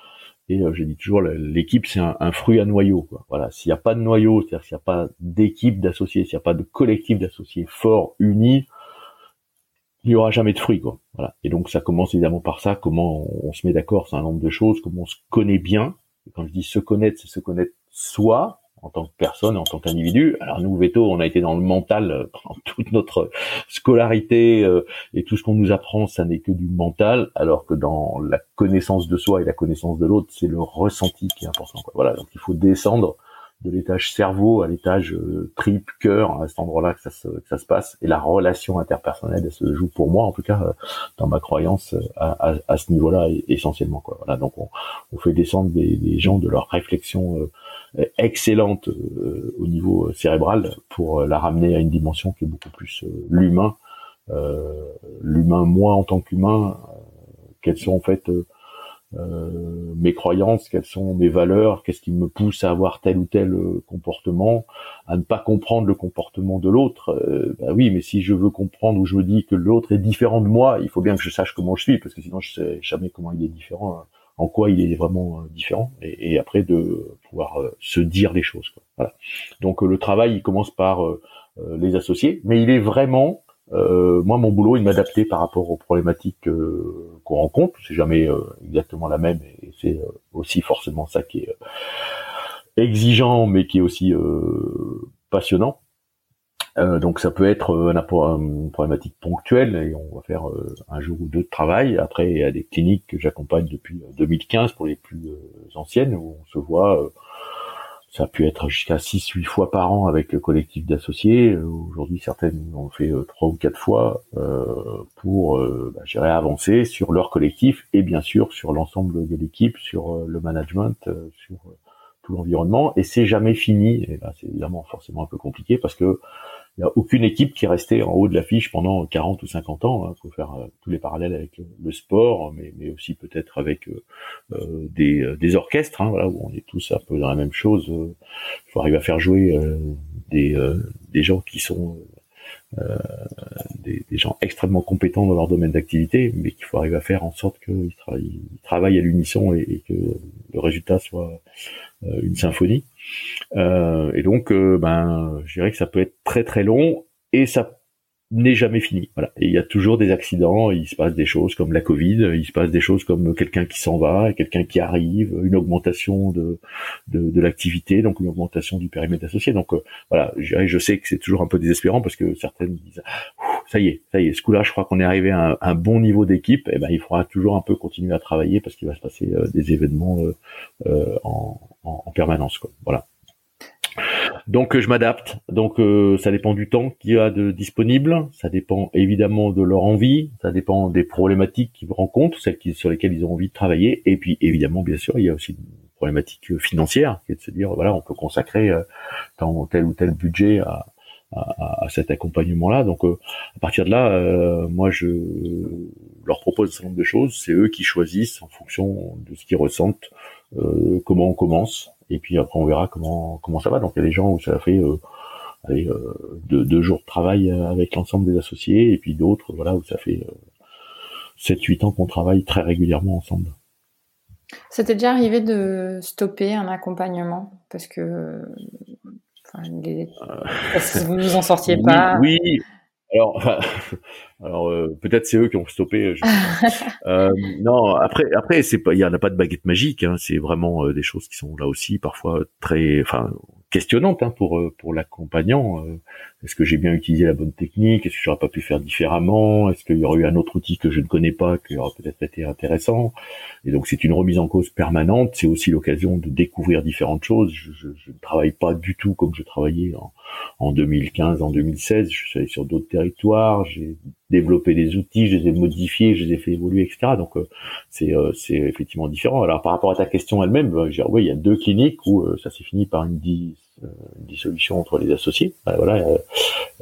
Et j'ai dit toujours, l'équipe c'est un, fruit à noyau. Quoi. Voilà, s'il n'y a pas de noyau, c'est-à-dire s'il n'y a pas d'équipe d'associés, s'il n'y a pas de collectif d'associés fort, unis, il n'y aura jamais de fruits, quoi. Voilà. Et donc ça commence évidemment par ça, comment on, se met d'accord sur un nombre de choses, comment on se connaît bien. Et quand je dis se connaître, c'est se connaître soi en tant que personne, en tant qu'individu. Alors nous, Veto, on a été dans le mental euh, pendant toute notre scolarité euh, et tout ce qu'on nous apprend, ça n'est que du mental, alors que dans la connaissance de soi et la connaissance de l'autre, c'est le ressenti qui est important. Quoi. Voilà, donc il faut descendre de l'étage cerveau à l'étage euh, trip cœur à cet endroit-là que ça se que ça se passe. Et la relation interpersonnelle elle se joue pour moi en tout cas euh, dans ma croyance euh, à, à, ce niveau-là essentiellement quoi. Voilà donc on, on fait descendre des, gens de leur réflexion excellente au niveau cérébral pour la ramener à une dimension qui est beaucoup plus l'humain l'humain moi en tant qu'humain quels sont en fait euh, mes croyances, quelles sont mes valeurs, qu'est-ce qui me pousse à avoir tel ou tel euh, comportement, à ne pas comprendre le comportement de l'autre. Euh, bah oui, mais si je veux comprendre ou je me dis que l'autre est différent de moi, il faut bien que je sache comment je suis, parce que sinon je sais jamais comment il est différent, hein. en quoi il est vraiment différent, et, après de pouvoir se dire les choses. Voilà. Donc le travail, il commence par les associés, mais il est vraiment euh, moi, mon boulot, il m'adaptait par rapport aux problématiques euh, qu'on rencontre. C'est jamais euh, exactement la même, et c'est aussi forcément ça qui est exigeant, mais qui est aussi passionnant. donc, ça peut être une problématique ponctuelle, et on va faire un jour ou deux de travail. Après, il y a des cliniques que j'accompagne depuis 2015 pour les plus anciennes, où on se voit ça a pu être jusqu'à 6-8 fois par an avec le collectif d'associés. Aujourd'hui, certaines ont fait euh, trois ou quatre fois euh, pour euh, bah, avancer sur leur collectif et bien sûr sur l'ensemble de l'équipe, sur le management, sur tout l'environnement. Et c'est jamais fini. Et là, c'est évidemment forcément un peu compliqué parce que il n'y a aucune équipe qui est restée en haut de l'affiche pendant 40 ou 50 ans. Il hein. faut faire euh, tous les parallèles avec le, sport, mais, mais aussi peut-être avec euh, euh des, euh, des, orchestres, hein, voilà, où on est tous un peu dans la même chose. Il faut arriver à faire jouer des, des gens qui sont des, des, gens extrêmement compétents dans leur domaine d'activité, mais qu'il faut arriver à faire en sorte qu'ils travaillent, à l'unisson et, et, que le résultat soit une symphonie. Euh, et donc, euh, ben, je dirais que ça peut être très très long et ça n'est jamais fini. Voilà. Et il y a toujours des accidents, il se passe des choses comme la Covid, il se passe des choses comme quelqu'un qui s'en va, quelqu'un qui arrive, une augmentation de, de, de l'activité, donc une augmentation du périmètre associé. Donc euh, voilà, je, je sais que c'est toujours un peu désespérant parce que certaines disent ça y est, ça y est, ce coup-là, je crois qu'on est arrivé à un, bon niveau d'équipe. Et eh ben, il faudra toujours un peu continuer à travailler parce qu'il va se passer des événements en, en, en, permanence. Quoi. Voilà. Donc euh, je m'adapte. Donc euh, ça dépend du temps qu'il y a de disponible, ça dépend évidemment de leur envie, ça dépend des problématiques qu'ils rencontrent, celles qui, sur lesquelles ils ont envie de travailler, et puis évidemment bien sûr il y a aussi problématique financière, qui est de se dire voilà, on peut consacrer dans tel ou tel budget à, à, à cet accompagnement-là. Donc à partir de là, moi je leur propose un certain nombre de choses. C'est eux qui choisissent en fonction de ce qu'ils ressentent comment on commence. Et puis après on verra comment comment ça va. Donc il y a des gens où ça fait allez, deux, deux, jours de travail avec l'ensemble des associés, et puis d'autres voilà où ça fait 7-8 ans qu'on travaille très régulièrement ensemble. C'était déjà arrivé de stopper un accompagnement parce que enfin, vous vous en sortiez pas. Oui, alors, alors euh, peut-être c'est eux qui ont stoppé. euh, non, après, après c'est pas, il y en a pas de baguette magique. Hein, c'est vraiment euh, des choses qui sont là aussi parfois très, enfin, questionnantes hein, pour pour l'accompagnant. Est-ce que j'ai bien utilisé la bonne technique? Est-ce que j'aurais pas pu faire différemment? Est-ce qu'il y aurait eu un autre outil que je ne connais pas qui aurait peut-être été intéressant? Et donc c'est une remise en cause permanente. C'est aussi l'occasion de découvrir différentes choses. Je, je, je, ne travaille pas du tout comme je travaillais en, en 2015, en 2016. Je suis allé sur d'autres territoires. J'ai développé des outils, je les ai modifiés, je les ai fait évoluer, etc. Donc euh, c'est euh, c'est effectivement différent. Alors par rapport à ta question elle-même, euh, oui, il y a deux cliniques où ça s'est fini par une euh, dissolution entre les associés. Voilà, euh,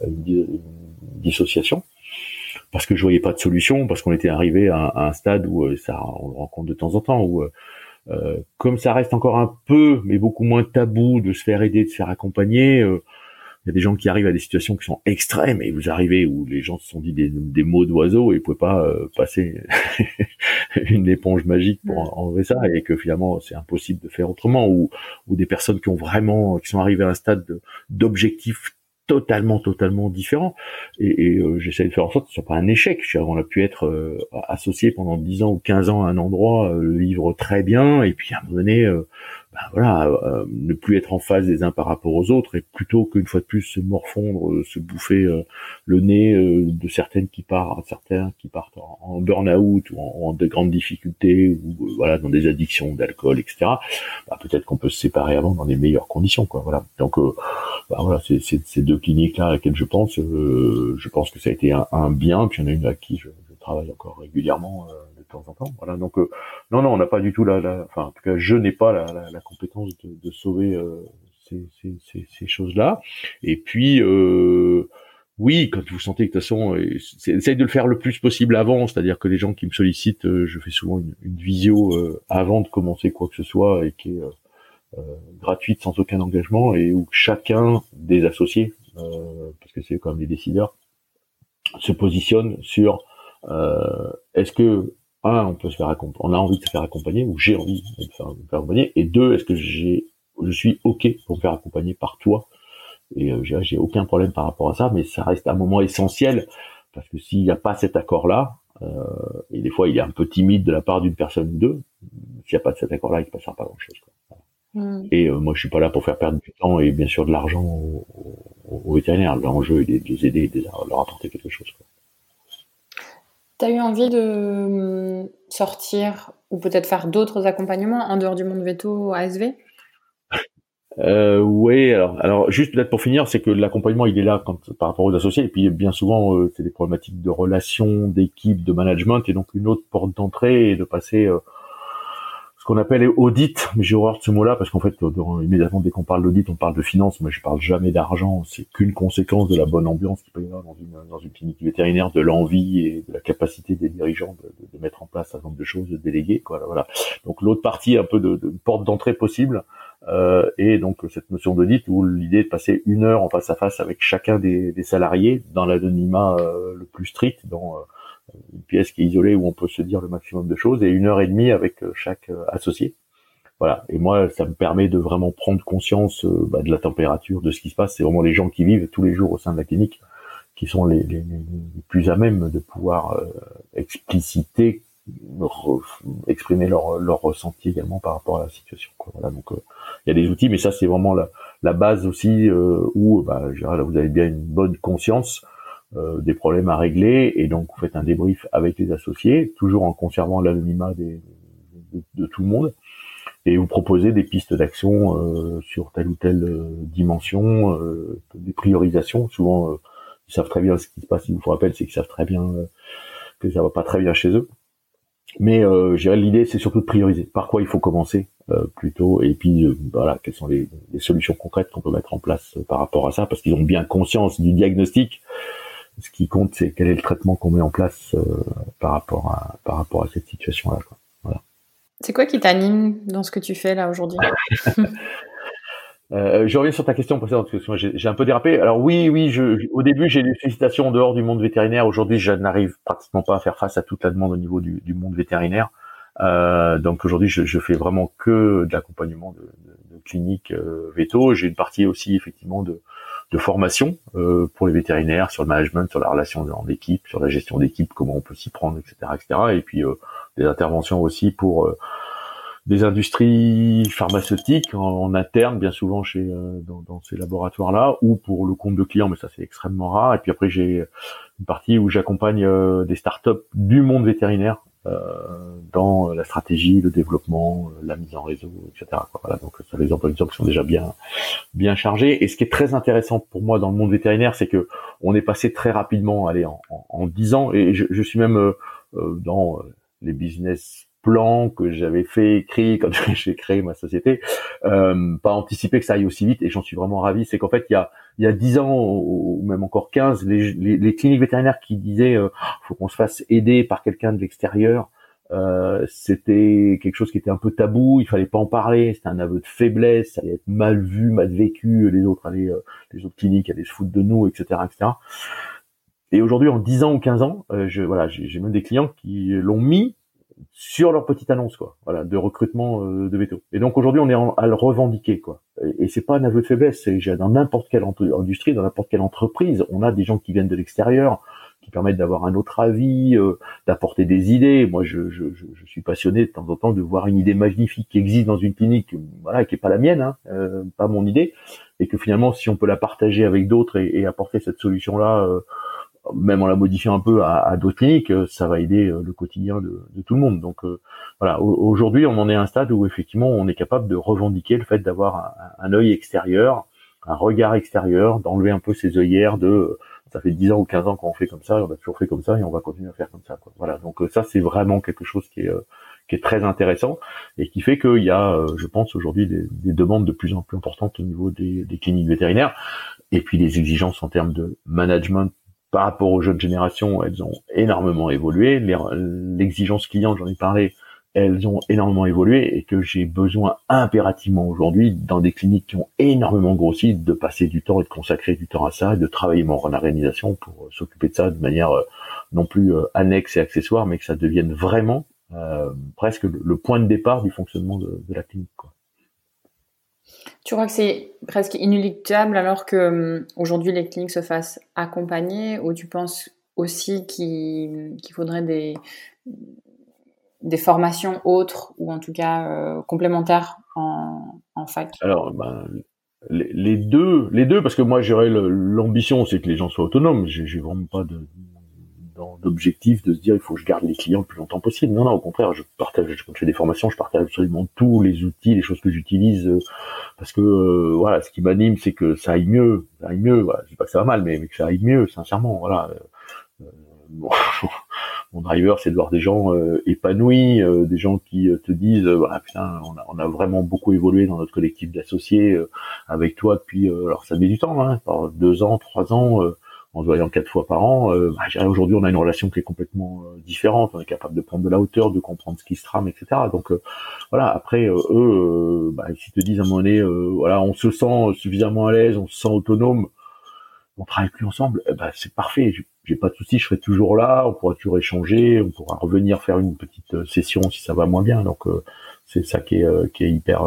une, dissociation. Parce que je voyais pas de solution, parce qu'on était arrivé à, un stade où euh, ça, on le rencontre de temps en temps, où comme ça reste encore un peu, mais beaucoup moins tabou de se faire aider, de se faire accompagner, il y a des gens qui arrivent à des situations qui sont extrêmes et vous arrivez où les gens se sont dit des, des mots d'oiseaux et vous pouvez pas euh, passer une éponge magique pour enlever ça et que finalement c'est impossible de faire autrement ou, ou des personnes qui ont vraiment qui sont arrivées à un stade d'objectifs totalement totalement différents et, et euh, j'essaie de faire en sorte que ce soit pas un échec. On a pu être euh, associé pendant 10 ans ou 15 ans à un endroit vivre très bien et puis à un moment donné ben voilà, euh, ne plus être en phase des uns par rapport aux autres, et plutôt qu'une fois de plus se morfondre, euh, se bouffer euh, le nez de certaines qui partent, certains qui partent en, burn-out ou en, de grandes difficultés ou voilà dans des addictions d'alcool, etc. Bah, peut-être qu'on peut se séparer avant dans les meilleures conditions, quoi. Voilà. Donc bah, voilà, c'est ces deux cliniques là à laquelle je pense, je pense que ça a été un, un bien. Puis il y en a une à qui je, je travaille encore régulièrement temps en temps. Voilà. Donc euh, non, non, on n'a pas du tout la, la, enfin en tout cas, je n'ai pas la, la, la compétence de, de sauver euh, ces, ces, ces, ces choses-là. Et puis euh, oui, quand vous sentez que de toute façon, essaye de le faire le plus possible avant, c'est-à-dire que les gens qui me sollicitent, je fais souvent une, une visio avant de commencer quoi que ce soit et qui est euh, gratuite sans aucun engagement et où chacun des associés, parce que c'est quand même les décideurs, se positionne sur euh, est-ce que un, on peut se faire on a envie de se faire accompagner ou j'ai envie de faire, accompagner. Et deux, est-ce que j'ai, je suis ok pour me faire accompagner par toi? Et euh, j'ai aucun problème par rapport à ça, mais ça reste un moment essentiel parce que s'il n'y a pas cet accord-là, euh, et des fois il est un peu timide de la part d'une personne ou deux, s'il n'y a pas de cet accord-là, il ne passera pas grand-chose. Mmh. Et euh, moi, je suis pas là pour faire perdre du temps et bien sûr de l'argent aux, vétérinaires. L'enjeu est de les aider, de leur apporter quelque chose. Quoi. Tu as eu envie de hum, sortir ou peut-être faire d'autres accompagnements en dehors du monde veto ASV euh, oui, alors, juste peut-être pour finir, c'est que l'accompagnement il est là par rapport aux associés, et puis bien souvent euh, c'est des problématiques de relations, d'équipe, de management, et donc une autre porte d'entrée et de passer euh, ce qu'on appelle audit, mais j'ai horreur de ce mot-là parce qu'en fait, immédiatement dès qu'on parle d'audit, on parle de finance. Moi, je parle jamais d'argent. C'est qu'une conséquence de la bonne ambiance qui peut y avoir dans une, clinique vétérinaire, de l'envie et de la capacité des dirigeants de, mettre en place un nombre de choses, de déléguer. Quoi, voilà. Donc l'autre partie, un peu de, porte d'entrée possible, euh, et donc cette notion d'audit où l'idée de passer une heure en face à face avec chacun des, des salariés dans l'anonymat euh, le plus strict, dans euh, une pièce qui est isolée où on peut se dire le maximum de choses et une heure et demie avec euh, chaque euh, associé. Voilà. Et moi, ça me permet de vraiment prendre conscience euh, bah, de la température, de ce qui se passe. C'est vraiment les gens qui vivent tous les jours au sein de la clinique qui sont les, plus à même de pouvoir expliciter, exprimer leur, leur ressenti également par rapport à la situation. Voilà. Donc, il y a des outils, mais ça, c'est vraiment la, la base aussi où, bah, là, vous avez bien une bonne conscience des problèmes à régler et donc vous faites un débrief avec les associés, toujours en conservant l'anonymat de, de, tout le monde et vous proposez des pistes d'action euh, sur telle ou telle euh, dimension, des priorisations. Souvent, ils savent très bien ce qui se passe. Il vous rappelle, c'est qu'ils savent très bien que ça va pas très bien chez eux. Mais euh, l'idée, c'est surtout de prioriser. Par quoi il faut commencer plutôt. Et puis voilà, quelles sont les, les solutions concrètes qu'on peut mettre en place par rapport à ça, parce qu'ils ont bien conscience du diagnostic. Ce qui compte, c'est quel est le traitement qu'on met en place par rapport à par rapport à cette situation-là. Voilà. C'est quoi qui t'anime dans ce que tu fais là aujourd'hui? Euh, je reviens sur ta question précédente parce que j'ai un peu dérapé. Alors oui, oui, je, au début j'ai des sollicitations en dehors du monde vétérinaire. Aujourd'hui, je n'arrive pratiquement pas à faire face à toute la demande au niveau du, du monde vétérinaire. Euh, donc aujourd'hui, je, je, fais vraiment que de l'accompagnement de, de, de, cliniques euh, véto. J'ai une partie aussi effectivement de, de formation euh, pour les vétérinaires sur le management, sur la relation en équipe, sur la gestion d'équipe, comment on peut s'y prendre, etc., etc. Et puis euh, des interventions aussi pour euh, des industries pharmaceutiques en, interne, bien souvent chez dans, dans, ces laboratoires-là, ou pour le compte de clients, mais ça c'est extrêmement rare. Et puis après j'ai une partie où j'accompagne des startups du monde vétérinaire dans la stratégie, le développement, la mise en réseau, etc. Voilà, donc ça les emplois sont déjà bien bien chargés. Et ce qui est très intéressant pour moi dans le monde vétérinaire, c'est que on est passé très rapidement, allez, en, en, 10 ans, et je, je suis même dans les business plan que j'avais fait écrit quand j'ai créé ma société, euh, pas anticiper que ça aille aussi vite et j'en suis vraiment ravi. C'est qu'en fait il y a il y a dix ans ou même encore 15, les, les, les cliniques vétérinaires qui disaient euh, faut qu'on se fasse aider par quelqu'un de l'extérieur, euh, c'était quelque chose qui était un peu tabou, il fallait pas en parler, c'était un aveu de faiblesse, ça allait être mal vu, mal vécu, les autres allaient, euh, les autres cliniques allaient se foutre de nous, etc., etc. Et aujourd'hui, en 10 ans ou 15 ans, euh, je, voilà, j'ai même des clients qui l'ont mis sur leur petite annonce quoi. Voilà de recrutement euh, de veto. Et donc aujourd'hui on est à le revendiquer quoi. Et, c'est pas un aveu de faiblesse c'est dans n'importe quelle industrie dans n'importe quelle entreprise on a des gens qui viennent de l'extérieur qui permettent d'avoir un autre avis euh, d'apporter des idées. Moi je, je, je, suis passionné de temps en temps de voir une idée magnifique qui existe dans une clinique voilà qui est pas la mienne hein, euh, pas mon idée et que finalement si on peut la partager avec d'autres et, et apporter cette solution là même en la modifiant un peu à, à d'autres cliniques, euh, ça va aider euh, le quotidien de, de tout le monde. Donc euh, voilà, aujourd'hui on en est à un stade où effectivement on est capable de revendiquer le fait d'avoir un, un, œil extérieur, un regard extérieur, d'enlever un peu ces œillères de ça fait 10 ans ou 15 ans qu'on fait comme ça, on a toujours fait comme ça et on va continuer à faire comme ça. Quoi. Voilà, donc ça c'est vraiment quelque chose qui est qui est très intéressant et qui fait qu'il y a, je pense aujourd'hui, des, des, demandes de plus en plus importantes au niveau des, des cliniques vétérinaires et puis les exigences en termes de management par rapport aux jeunes générations, elles ont énormément évolué. L'exigence client, j'en ai parlé, elles ont énormément évolué et que j'ai besoin impérativement aujourd'hui, dans des cliniques qui ont énormément grossi, de passer du temps et de consacrer du temps à ça et de travailler mon organisation pour s'occuper de ça de manière euh, non plus euh, annexe et accessoire, mais que ça devienne vraiment euh, presque le, point de départ du fonctionnement de, la clinique. Tu crois que c'est presque inéluctable alors que hum, aujourd'hui les cliniques se fassent accompagner ou tu penses aussi qu'il faudrait des, des formations autres ou en tout cas euh, complémentaires en, en fac? Alors, ben, les, les, deux, les deux, parce que moi j'aurais l'ambition, c'est que les gens soient autonomes. J'ai vraiment pas de, d'objectif de se dire il faut que je garde les clients le plus longtemps possible. Non, non, au contraire, je partage, quand je fais des formations, je partage absolument tous les outils, les choses que j'utilise, euh, parce que euh, voilà, ce qui m'anime, c'est que ça aille mieux, ça aille mieux. Voilà, je dis pas que ça va mal, mais, que ça aille mieux, sincèrement. Voilà. Euh, mon driver, c'est de voir des gens épanouis, des gens qui te disent, voilà, putain, on a, on a, vraiment beaucoup évolué dans notre collectif d'associés avec toi depuis, alors ça met du temps, hein, deux ans, trois ans en se voyant quatre fois par an, euh, bah, aujourd'hui on a une relation qui est complètement euh, différente. On est capable de prendre de la hauteur, de comprendre ce qui se trame, etc. Donc euh, voilà. Après eux, euh, bah, s'ils te disent à un moment donné, voilà, on se sent suffisamment à l'aise, on se sent autonome, on travaille plus ensemble, eh ben, c'est parfait. J'ai pas de souci, je serai toujours là. On pourra toujours échanger, on pourra revenir faire une petite session si ça va moins bien. Donc c'est ça qui est, qui est hyper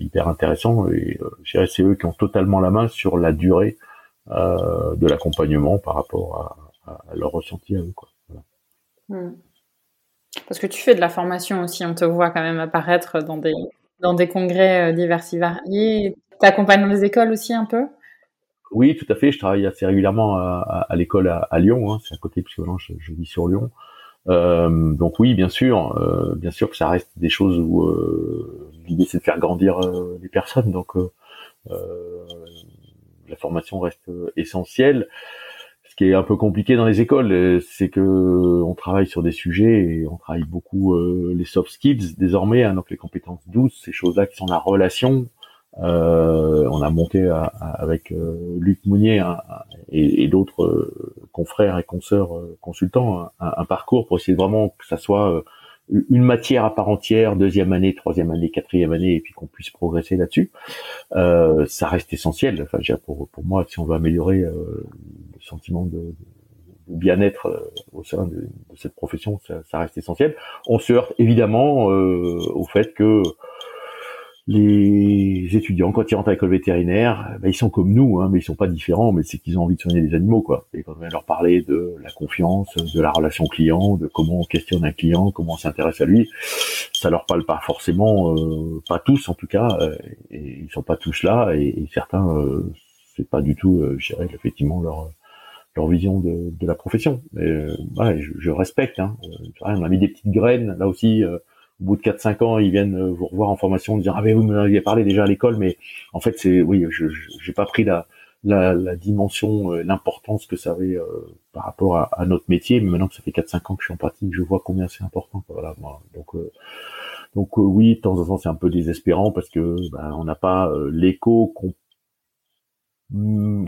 hyper intéressant. Et c'est eux qui ont totalement la main sur la durée euh, de l'accompagnement par rapport à, à, leur ressenti à eux. Quoi. Hmm. Parce que tu fais de la formation aussi, on te voit quand même apparaître dans des, dans des congrès euh, divers et variés. Tu accompagnes les écoles aussi un peu? Oui, tout à fait. Je travaille assez régulièrement à, à, l'école à, Lyon. Hein. C'est à côté puisque je, je vis sur Lyon. Euh, donc oui, bien sûr, euh, bien sûr que ça reste des choses où euh, l'idée c'est de faire grandir les personnes. Donc la formation reste euh, essentielle. Ce qui est un peu compliqué dans les écoles, c'est que on travaille sur des sujets et on travaille beaucoup les soft skills désormais, hein, donc les compétences douces, ces choses-là qui sont la relation. on a monté avec Luc Mounier et, d'autres confrères et consoeurs consultants un, un, parcours pour essayer vraiment que ça soit une matière à part entière, deuxième année, troisième année, quatrième année, et puis qu'on puisse progresser là-dessus, euh, ça reste essentiel. Enfin, pour, pour moi, si on veut améliorer euh, le sentiment de, de bien-être euh, au sein de, de, cette profession, ça, ça, reste essentiel. On se heurte évidemment euh, au fait que les étudiants, quand ils rentrent à l'école vétérinaire, ben, ils sont comme nous, hein, mais ils sont pas différents, mais c'est qu'ils ont envie de soigner des animaux, quoi. Et quand on vient leur parler de la confiance, de la relation client, de comment on questionne un client, comment on s'intéresse à lui, ça leur parle pas forcément, euh, pas tous en tout cas, euh, et ils sont pas tous là, et, certains, euh, c'est pas du tout, euh, je dirais, effectivement leur leur vision de, de la profession. Mais, euh, je, je, respecte. Hein. on a mis des petites graines là aussi au bout de 4-5 ans, ils viennent euh, vous revoir en formation, dire ah mais vous m'aviez parlé déjà à l'école, mais en fait c'est oui, je j'ai pas pris la la, la dimension, euh, l'importance que ça avait euh, par rapport à, à, notre métier. Mais maintenant que ça fait 4-5 ans que je suis en pratique, je vois combien c'est important. Voilà, moi. Donc donc oui, de temps en temps c'est un peu désespérant parce que ben, on n'a pas l'écho qu'on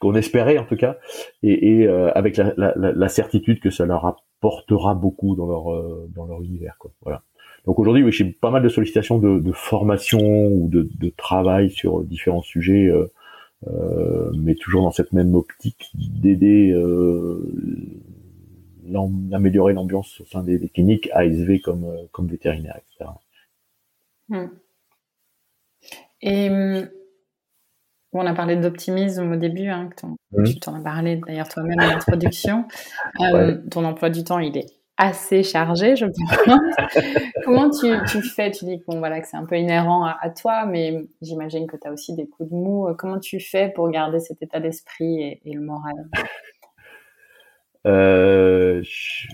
qu'on espérait en tout cas, et, et avec la, la, la, certitude que ça leur apportera beaucoup dans leur dans leur univers. Quoi. Voilà. Donc aujourd'hui, oui, j'ai pas mal de sollicitations de, de formation ou de, de, travail sur différents sujets, euh, euh, mais toujours dans cette même optique d'aider euh, d'améliorer l'ambiance au sein des, cliniques ASV comme comme vétérinaire, etc. Et on a parlé d'optimisme au début, hein, mmh. tu t'en as parlé d'ailleurs toi-même en introduction. Euh, ton emploi du temps, il est assez chargé, je pense. Comment tu, fais? Tu dis bon, voilà, que c'est un peu inhérent à, toi, mais j'imagine que tu as aussi des coups de mou. Comment tu fais pour garder cet état d'esprit et, le moral? Euh, je...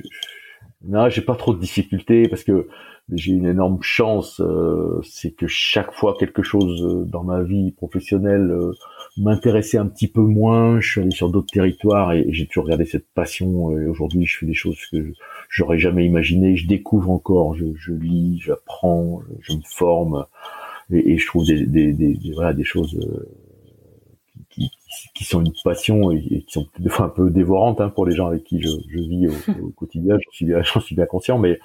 Non, j'ai pas trop de difficultés parce que j'ai une énorme chance, euh, c'est que chaque fois quelque chose euh, dans ma vie professionnelle euh, m'intéressait un petit peu moins, je suis allé sur d'autres territoires et, j'ai toujours regardé cette passion. Et aujourd'hui, je fais des choses que j'aurais jamais imaginé. Je découvre encore, je, lis, j'apprends, je, me forme et, et je trouve des, des, des, voilà des choses qui, sont une passion et, qui sont des fois un peu dévorantes hein, pour les gens avec qui je, je vis au, au quotidien. J'en suis bien, j'en suis bien conscient, mais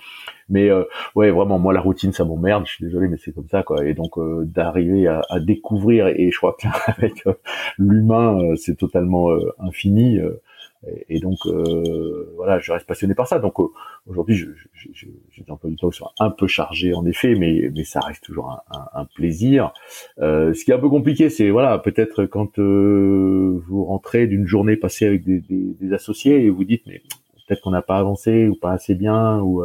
mais euh, ouais, vraiment, moi la routine ça m'emmerde. Je suis désolé, mais c'est comme ça quoi. Et donc euh, d'arriver à, à, découvrir et je crois qu'avec euh, l'humain euh, c'est totalement infini. Et, donc voilà, je reste passionné par ça. Donc aujourd'hui, j'ai des emplois du temps qui sont un peu chargés en effet, mais mais ça reste toujours un, un, un plaisir. ce qui est un peu compliqué, c'est voilà, peut-être quand vous rentrez d'une journée passée avec des, des, des associés et vous dites mais peut-être qu'on n'a pas avancé ou pas assez bien ou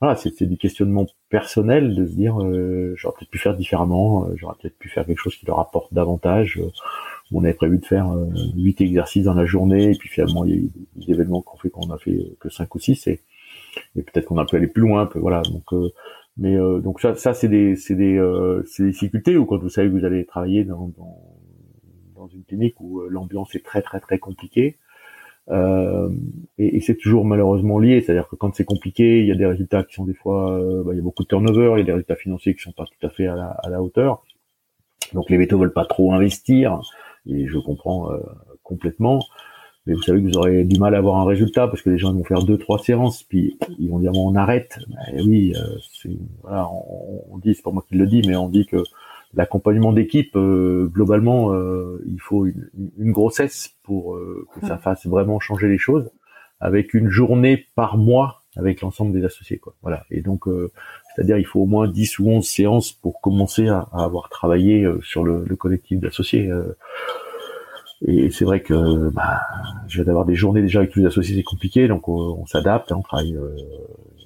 voilà, c'est du questionnement personnel de se dire euh, j'aurais peut-être pu faire différemment, euh, j'aurais peut-être pu faire quelque chose qui leur apporte davantage. Euh, on avait prévu de faire huit exercices dans la journée et puis finalement il y a eu des événements qu'on fait qu'on a fait que cinq ou six et, et peut-être qu'on a pu aller plus loin. voilà, donc mais donc ça, ça c'est des c'est des, des difficultés ou quand vous savez que vous allez travailler dans, dans, une clinique où l'ambiance est très très très compliquée euh, et, c'est toujours malheureusement lié, c'est-à-dire que quand c'est compliqué, il y a des résultats qui sont des fois, euh, bah, il y a beaucoup de turnover, il y a des résultats financiers qui sont pas tout à fait à la, à la hauteur. Donc les vétos veulent pas trop investir, et je comprends euh, complètement. Mais vous savez que vous aurez du mal à avoir un résultat parce que les gens vont faire deux trois séances, puis ils vont dire bon, on arrête. Ben oui, c'est, voilà, on, on dit, c'est pas moi qui le dis, mais on dit que l'accompagnement d'équipe, euh, globalement, euh, il faut une, une, grossesse pour euh, que ça fasse vraiment changer les choses, avec une journée par mois avec l'ensemble des associés. Quoi. Voilà. Et donc, c'est-à-dire, il faut au moins 10 ou 11 séances pour commencer à, avoir travaillé sur le, le collectif d'associés. et c'est vrai que bah, je vais d'avoir des journées déjà avec tous les associés, c'est compliqué, donc on, s'adapte, hein, on travaille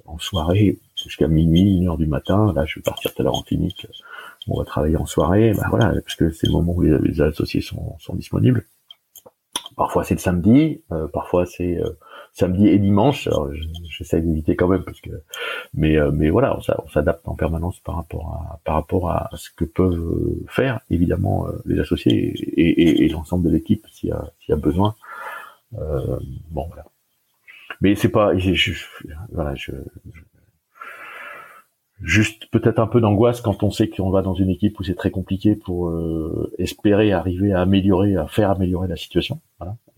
en soirée jusqu'à minuit, une heure du matin. Là, je vais partir tout à l'heure en clinique on va travailler en soirée, ben voilà, puisque c'est le moment où les, associés sont, disponibles. Parfois c'est le samedi, euh, parfois c'est euh, samedi et dimanche. J'essaie d'éviter quand même parce que, mais euh, mais voilà, on, s'adapte en permanence par rapport à par rapport à ce que peuvent faire évidemment les associés et, l'ensemble de l'équipe s'il y a s'il y a besoin. bon voilà. Mais c'est pas, voilà, juste peut-être un peu d'angoisse quand on sait qu'on va dans une équipe où c'est très compliqué pour euh, espérer arriver à améliorer, à faire améliorer la situation.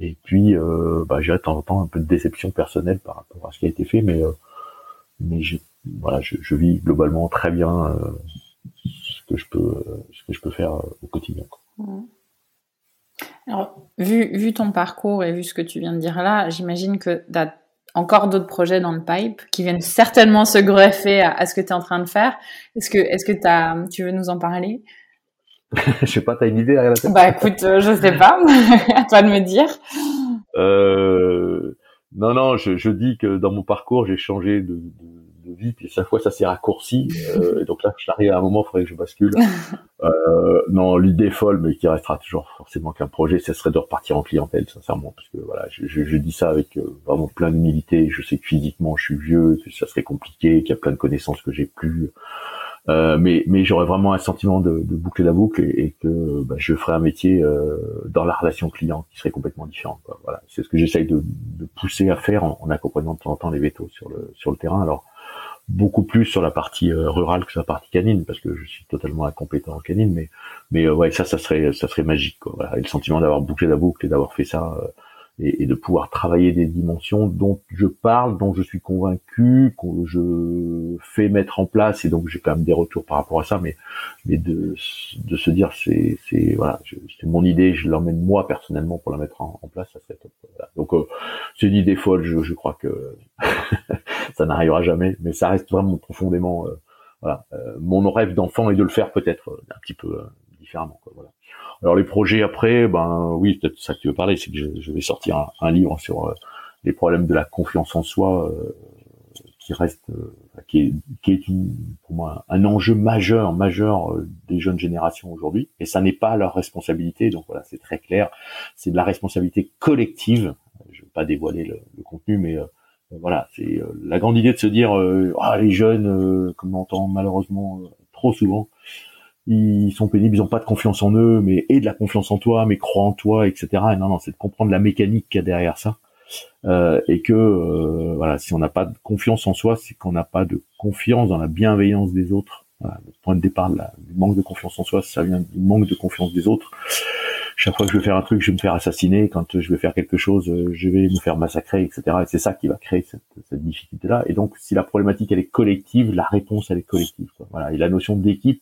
Et puis, euh, bah, j'ai de temps en temps un peu de déception personnelle par rapport à ce qui a été fait, mais euh, je, vis globalement très bien euh, ce que je peux faire au quotidien. Alors, vu, ton parcours et vu ce que tu viens de dire là, j'imagine que encore d'autres projets dans le pipe qui viennent certainement se greffer à, ce que tu es en train de faire. Est-ce que, est-ce que as, tu veux nous en parler? Je sais pas, tu as une idée à la tête Bah écoute, euh, je sais pas, à toi de me dire. Euh, non, non, je, je, dis que dans mon parcours, j'ai changé de, de de vie, puis chaque fois ça s'est raccourci. Euh, et donc là, j'arrive à un moment, il faudrait que je bascule. Euh, non, l'idée folle, mais qui restera toujours forcément qu'un projet, ce serait de repartir en clientèle, sincèrement, parce que voilà, je, je, je dis ça avec euh, vraiment plein d'humilité. Je sais que physiquement, je suis vieux, que ça serait compliqué, qu'il y a plein de connaissances que j'ai plus. Euh, mais mais j'aurais vraiment un sentiment de, de, boucler la boucle et, et que bah, je ferais un métier euh, dans la relation client qui serait complètement différent. Quoi. Voilà, c'est ce que j'essaye de, de, pousser à faire en, en, accompagnant de temps en temps les vétos sur le sur le terrain. Alors beaucoup plus sur la partie euh, rurale que sur la partie canine parce que je suis totalement incompétent en canine mais mais euh, ouais ça ça serait ça serait magique quoi voilà. et le sentiment d'avoir bouclé la boucle et d'avoir fait ça euh, et, et, de pouvoir travailler des dimensions dont je parle, dont je suis convaincu, que je fais mettre en place, et donc j'ai quand même des retours par rapport à ça, mais mais de, de se dire c'est c'est voilà, c'est mon idée, je l'emmène moi personnellement pour la mettre en, place, ça serait top. Donc euh, c'est une idée folle, je, je crois que ça n'arrivera jamais, mais ça reste vraiment profondément euh, voilà euh, mon rêve d'enfant et de le faire peut-être un petit peu Alors les projets après, ben oui, peut-être ça que tu veux parler, c'est que je, vais sortir un, livre sur euh, les problèmes de la confiance en soi, euh, qui reste, euh, qui est, qui est une, pour moi un enjeu majeur, majeur des jeunes générations aujourd'hui. Et ça n'est pas leur responsabilité, donc voilà, c'est très clair. C'est de la responsabilité collective. Je vais pas dévoiler le, contenu, mais voilà, c'est la grande idée de se dire, ah les jeunes, comme on entend malheureusement trop souvent ils sont pénibles, ils ont pas de confiance en eux, mais et de la confiance en toi, mais crois en toi, etc. Et non, non, c'est de comprendre la mécanique qu'il y a derrière ça, euh, et que euh, voilà, si on n'a pas de confiance en soi, c'est qu'on n'a pas de confiance dans la bienveillance des autres. Voilà, le point de départ du manque de confiance en soi, ça vient du manque de confiance des autres. Chaque fois que je vais faire un truc, je vais me faire assassiner. Quand je vais faire quelque chose, je vais me faire massacrer, etc. Et c'est ça qui va créer cette, cette difficulté-là. Et donc, si la problématique elle est collective, la réponse elle est collective. Quoi. Voilà. Et la notion d'équipe,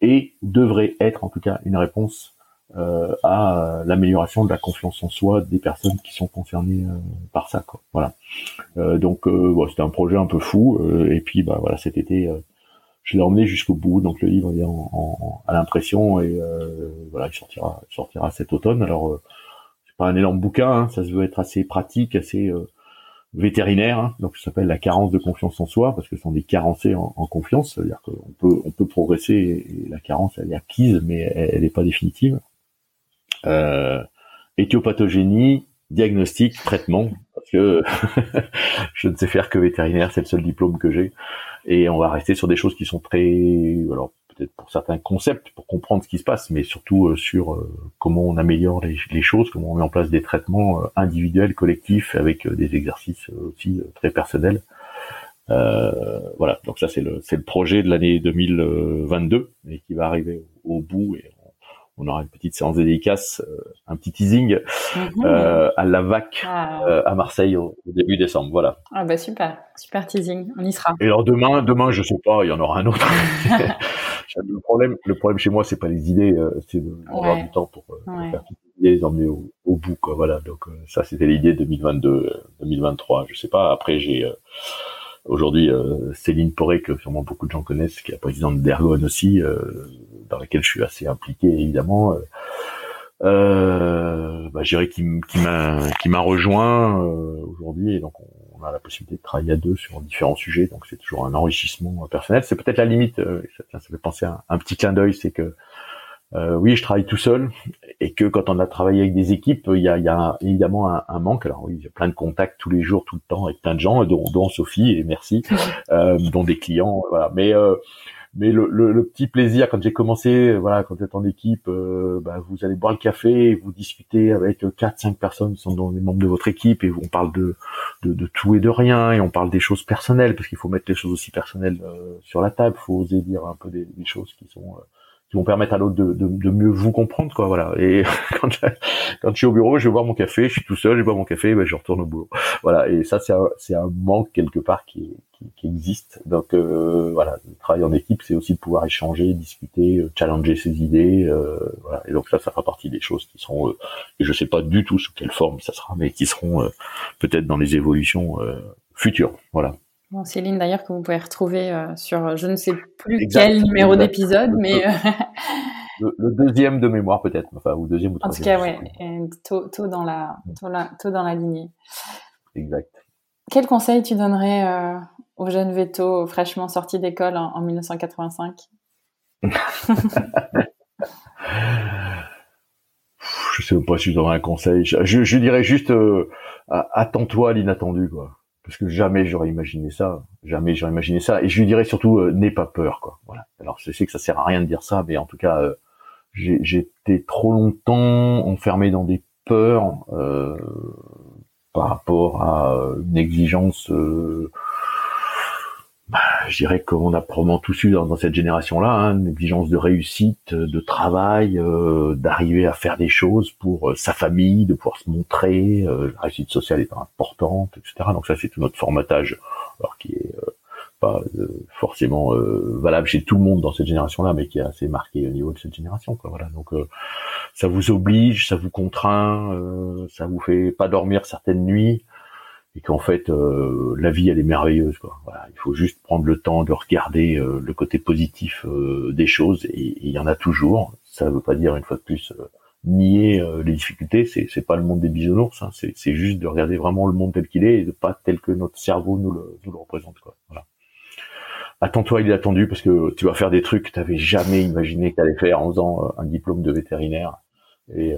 et devrait être en tout cas une réponse euh, à l'amélioration de la confiance en soi des personnes qui sont concernées euh, par ça. Quoi. Voilà. Euh, donc euh, c'était un projet un peu fou et puis bah voilà cet été je l'ai emmené jusqu'au bout. Donc le livre est en, en, à l'impression et voilà il sortira il sortira cet automne. Alors c'est pas un énorme bouquin, hein, ça se veut être assez pratique, assez vétérinaire, hein, donc ça s'appelle la carence de confiance en soi, parce que ce sont des carencés en, confiance, c'est-à-dire qu'on peut on peut progresser et la carence elle est acquise, mais elle n'est pas définitive. Euh, éthiopathogénie, diagnostic, traitement, parce que je ne sais faire que vétérinaire, c'est le seul diplôme que j'ai, et on va rester sur des choses qui sont très, alors pour certains concepts, pour comprendre ce qui se passe, mais surtout euh, sur euh, comment on améliore les, choses, comment on met en place des traitements euh, individuels, collectifs, avec des exercices aussi très personnels. voilà, donc ça c'est le, c'est le projet de l'année 2022 et qui va arriver au bout et on aura une petite séance dédicace, euh, un petit teasing mhm. euh, à la VAC ah. euh, à Marseille au, début décembre. Voilà. Ah bah super, super teasing, on y sera. Et alors demain, demain je sais pas, il y en aura un autre. le problème, le problème chez moi, c'est pas les idées, c'est d'avoir du temps pour, faire toutes les idées, les emmener au, au bout, quoi. Voilà. Donc ça, c'était l'idée 2022, 2023. Je sais pas. Après, j'ai Aujourd'hui, euh, Céline Poré, que sûrement beaucoup de gens connaissent, qui est la présidente d'Ergon aussi, euh, dans laquelle je suis assez impliqué évidemment. Euh, euh bah, qui, m'a rejoint aujourd'hui et donc on, a la possibilité de travailler à deux sur différents sujets donc c'est toujours un enrichissement personnel c'est peut-être la limite ça, ça fait penser à un petit clin d'œil c'est que euh, oui, je travaille tout seul et que quand on a travaillé avec des équipes, il y a, il y a évidemment un, un, manque. Alors oui, j'ai plein de contacts tous les jours, tout le temps avec plein de gens, dont, dont Sophie et merci, euh, dont des clients. Voilà. Mais euh, mais le, le, petit plaisir quand j'ai commencé, voilà, quand vous êtes en équipe, euh, bah, vous allez boire le café, vous discutez avec quatre, cinq personnes qui sont dans les membres de votre équipe et on parle de, de, de, tout et de rien et on parle des choses personnelles parce qu'il faut mettre les choses aussi personnelles euh, sur la table, faut oser dire un peu des, des choses qui sont euh, qui vont permettre à l'autre de, de, de, mieux vous comprendre quoi voilà. Et quand je, suis au bureau je vais boire mon café je suis tout seul je bois mon café ben je retourne au boulot. Voilà et ça c'est un, c'est un manque quelque part qui, qui, qui existe. Donc euh, voilà le travail en équipe c'est aussi de pouvoir échanger discuter euh, challenger ses idées euh, voilà. Et donc ça ça fera partie des choses qui seront euh, et je sais pas du tout sous quelle forme ça sera mais qui seront peut-être dans les évolutions futures. Voilà Bon, Céline, d'ailleurs, que vous pouvez retrouver euh, sur je ne sais plus quel numéro d'épisode, mais. Euh, le, deuxième de mémoire, peut-être, enfin, ou deuxième ou troisième. En tout cas, ouais, tôt, tôt, dans la, tôt, la, tôt dans la lignée. Exact. Quel conseil tu donnerais euh, aux jeunes vétos fraîchement sortis d'école en, 1985 Je sais pas si je donnerais un conseil. Je, je, dirais juste attends-toi à l'inattendu, quoi parce que jamais j'aurais imaginé ça, jamais j'aurais imaginé ça. Et je lui dirais surtout, euh, n'aie pas peur, quoi. Voilà. Alors je sais que ça sert à rien de dire ça, mais en tout cas, euh, j'étais trop longtemps enfermé dans des peurs euh, par rapport à une exigence bah, je dirais qu'on a probablement tous eu dans, cette génération-là hein, une exigence de réussite, de travail, euh, d'arriver à faire des choses pour euh, sa famille, de pouvoir se montrer. Euh, la réussite sociale est importante, etc. Donc ça, c'est tout notre formatage, alors qui est pas forcément valable chez tout le monde dans cette génération-là, mais qui est assez marqué au niveau de cette génération. Quoi, voilà. Donc ça vous oblige, ça vous contraint, ça vous fait pas dormir certaines nuits et qu'en fait euh, la vie elle est merveilleuse quoi. Voilà, il faut juste prendre le temps de regarder euh, le côté positif euh, des choses et il y en a toujours. Ça ne veut pas dire une fois de plus nier les difficultés, c'est c'est pas le monde des bisounours, hein. c'est juste de regarder vraiment le monde tel qu'il est et de pas tel que notre cerveau nous le nous le représente quoi. Voilà. Attends-toi, il est attendu parce que tu vas faire des trucs que tu jamais imaginé que tu allais faire en faisant un diplôme de vétérinaire et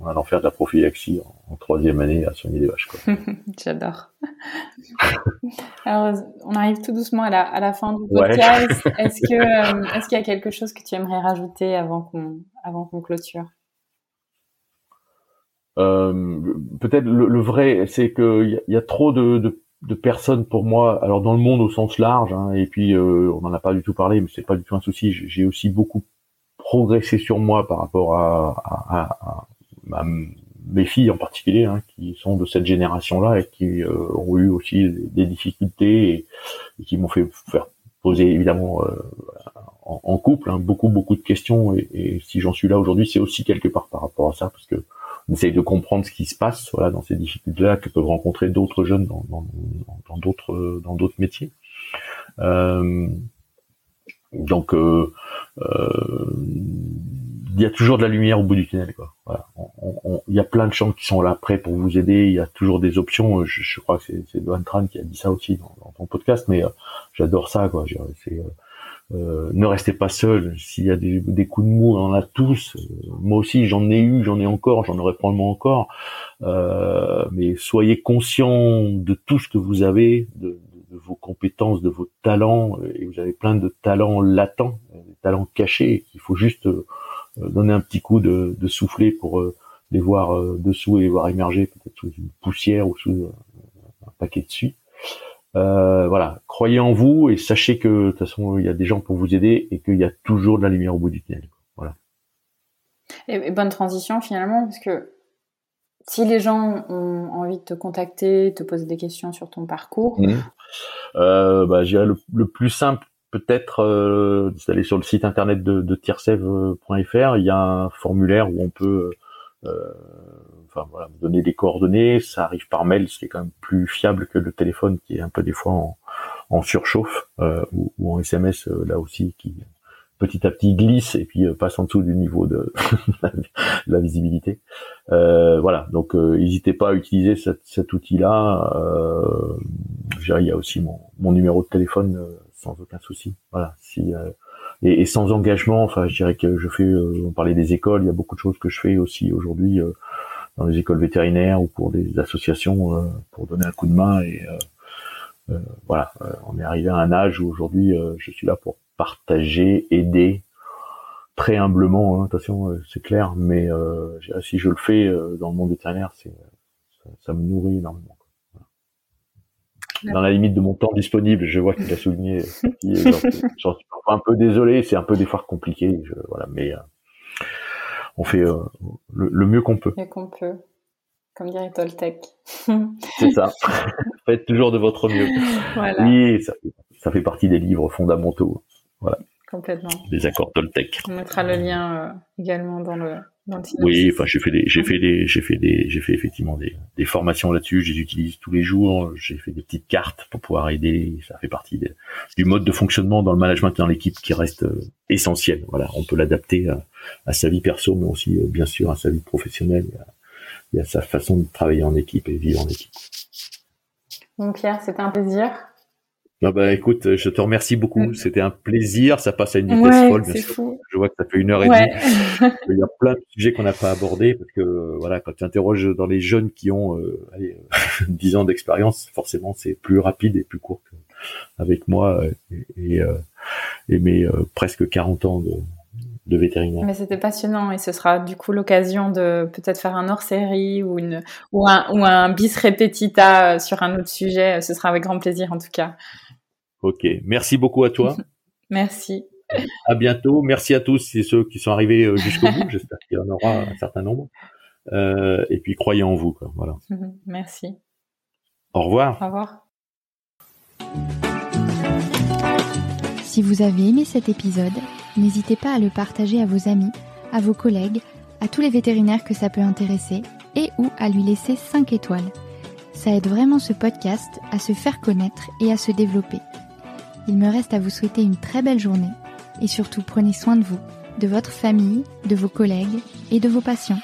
en allant faire de la prophylaxie en, troisième année à soigner des vaches. J'adore. Alors, on arrive tout doucement à la, à la fin du podcast. Est-ce que euh, est-ce qu'il y a quelque chose que tu aimerais rajouter avant qu'on avant qu'on clôture? Euh, Peut-être le, vrai, c'est qu'il y, y, a trop de, de, de, personnes pour moi. Alors dans le monde au sens large, hein, et puis euh, on n'en a pas du tout parlé, mais c'est pas du tout un souci. J'ai aussi beaucoup progressé sur moi par rapport à, à, à bah, mes filles en particulier, hein, qui sont de cette génération-là et qui euh, ont eu aussi des difficultés et, qui m'ont fait faire poser évidemment euh, en, couple hein, beaucoup beaucoup de questions et, si j'en suis là aujourd'hui, c'est aussi quelque part par rapport à ça parce que on essaye de comprendre ce qui se passe voilà dans ces difficultés-là que peuvent rencontrer d'autres jeunes dans dans d'autres dans d'autres métiers. Euh, donc euh, euh, il y a toujours de la lumière au bout du tunnel. Quoi. Voilà. il y a plein de gens qui sont là prêts pour vous aider. Il y a toujours des options. Je, je crois que c'est, c'est Tran qui a dit ça aussi dans, ton podcast, mais euh, j'adore ça. Quoi. C'est, euh, euh, ne restez pas seul. S'il y a des, coups de mou, on en a tous. moi aussi, j'en ai eu, j'en ai encore, j'en aurai probablement encore. mais soyez conscient de tout ce que vous avez, de, de, vos compétences, de vos talents. Et vous avez plein de talents latents, des talents cachés qu'il faut juste euh, donner un petit coup de, de soufflet pour euh, les voir euh, dessous et les voir émerger peut-être sous une poussière ou sous un paquet de suie. Euh, voilà, croyez en vous et sachez que de toute façon il y a des gens pour vous aider et qu'il y a toujours de la lumière au bout du tunnel. Voilà. Et, bonne transition finalement parce que si les gens ont envie de te contacter, te poser des questions sur ton parcours, mmh. euh, bah, je le, le, plus simple peut-être euh, d'aller sur le site internet de, de. Il y a un formulaire où on peut, euh, enfin voilà, donner des coordonnées. Ça arrive par mail, ce qui est quand même plus fiable que le téléphone, qui est un peu des fois en, surchauffe, euh, ou, en SMS euh, là aussi, qui petit à petit glisse et puis euh, passe en dessous du niveau de la visibilité. Euh, voilà, donc n'hésitez pas à utiliser cet, outil-là. Euh, il y a aussi mon, mon numéro de téléphone sans aucun souci. Voilà. Si euh, et, et, sans engagement, enfin, je dirais que je fais. Euh, on parlait des écoles, il y a beaucoup de choses que je fais aussi aujourd'hui euh, dans les écoles vétérinaires ou pour des associations pour donner un coup de main et voilà, on est arrivé à un âge où aujourd'hui je suis là pour partager, aider, très humblement, hein, attention, c'est clair, mais si je le fais dans le monde vétérinaire, c'est ça, me nourrit énormément. Dans la limite de mon temps disponible, je vois qu'il a souligné. J'en suis un peu désolé, c'est un peu des fois compliqué, voilà, mais on fait le, mieux qu'on peut. Le mieux qu'on peut comme dirait Toltec. c'est ça. Faites toujours de votre mieux. Voilà. Oui, ça, ça, fait partie des livres fondamentaux. Voilà. Complètement. Des accords Toltec. On mettra le lien euh, également dans le, dans le Oui, enfin, j'ai fait des, j'ai fait des, j'ai fait des, j'ai fait effectivement des, des formations là-dessus. Je les utilise tous les jours. J'ai fait des petites cartes pour pouvoir aider. Ça fait partie du mode de fonctionnement dans le management dans l'équipe qui reste euh, essentiel. Voilà, on peut l'adapter à, à, sa vie perso, mais aussi euh, bien sûr à sa vie professionnelle il y a sa façon de travailler en équipe et vivre en équipe. Bon Pierre, c'était un plaisir. Ah bah écoute, je te remercie beaucoup. C'était un plaisir. Ça passe à une vitesse folle. Bien sûr. Je vois que ça fait une heure et demie. Il y a plein de sujets qu'on n'a pas abordés parce que voilà, quand tu interroges dans les jeunes qui ont euh, allez, 10 ans d'expérience, forcément c'est plus rapide et plus court qu'avec moi et, et, euh, et mes euh, presque 40 ans de, de vétérinaire. Mais c'était passionnant et ce sera du coup l'occasion de peut-être faire un hors-série ou une ou un ou un bis repetita euh, sur un autre sujet. Ce sera avec grand plaisir en tout cas. Ok, merci beaucoup à toi. merci. À bientôt. Merci à tous et ceux qui sont arrivés euh, jusqu'au bout. J'espère qu'il y en aura un certain nombre. Euh, et puis croyez en vous. Quoi. Voilà. Merci. Au revoir. Au revoir. Si vous avez aimé cet épisode, n'hésitez pas à le partager à vos amis, à vos collègues, à tous les vétérinaires que ça peut intéresser et ou à lui laisser 5 étoiles. Ça aide vraiment ce podcast à se faire connaître et à se développer. Il me reste à vous souhaiter une très belle journée et surtout prenez soin de vous, de votre famille, de vos collègues et de vos patients.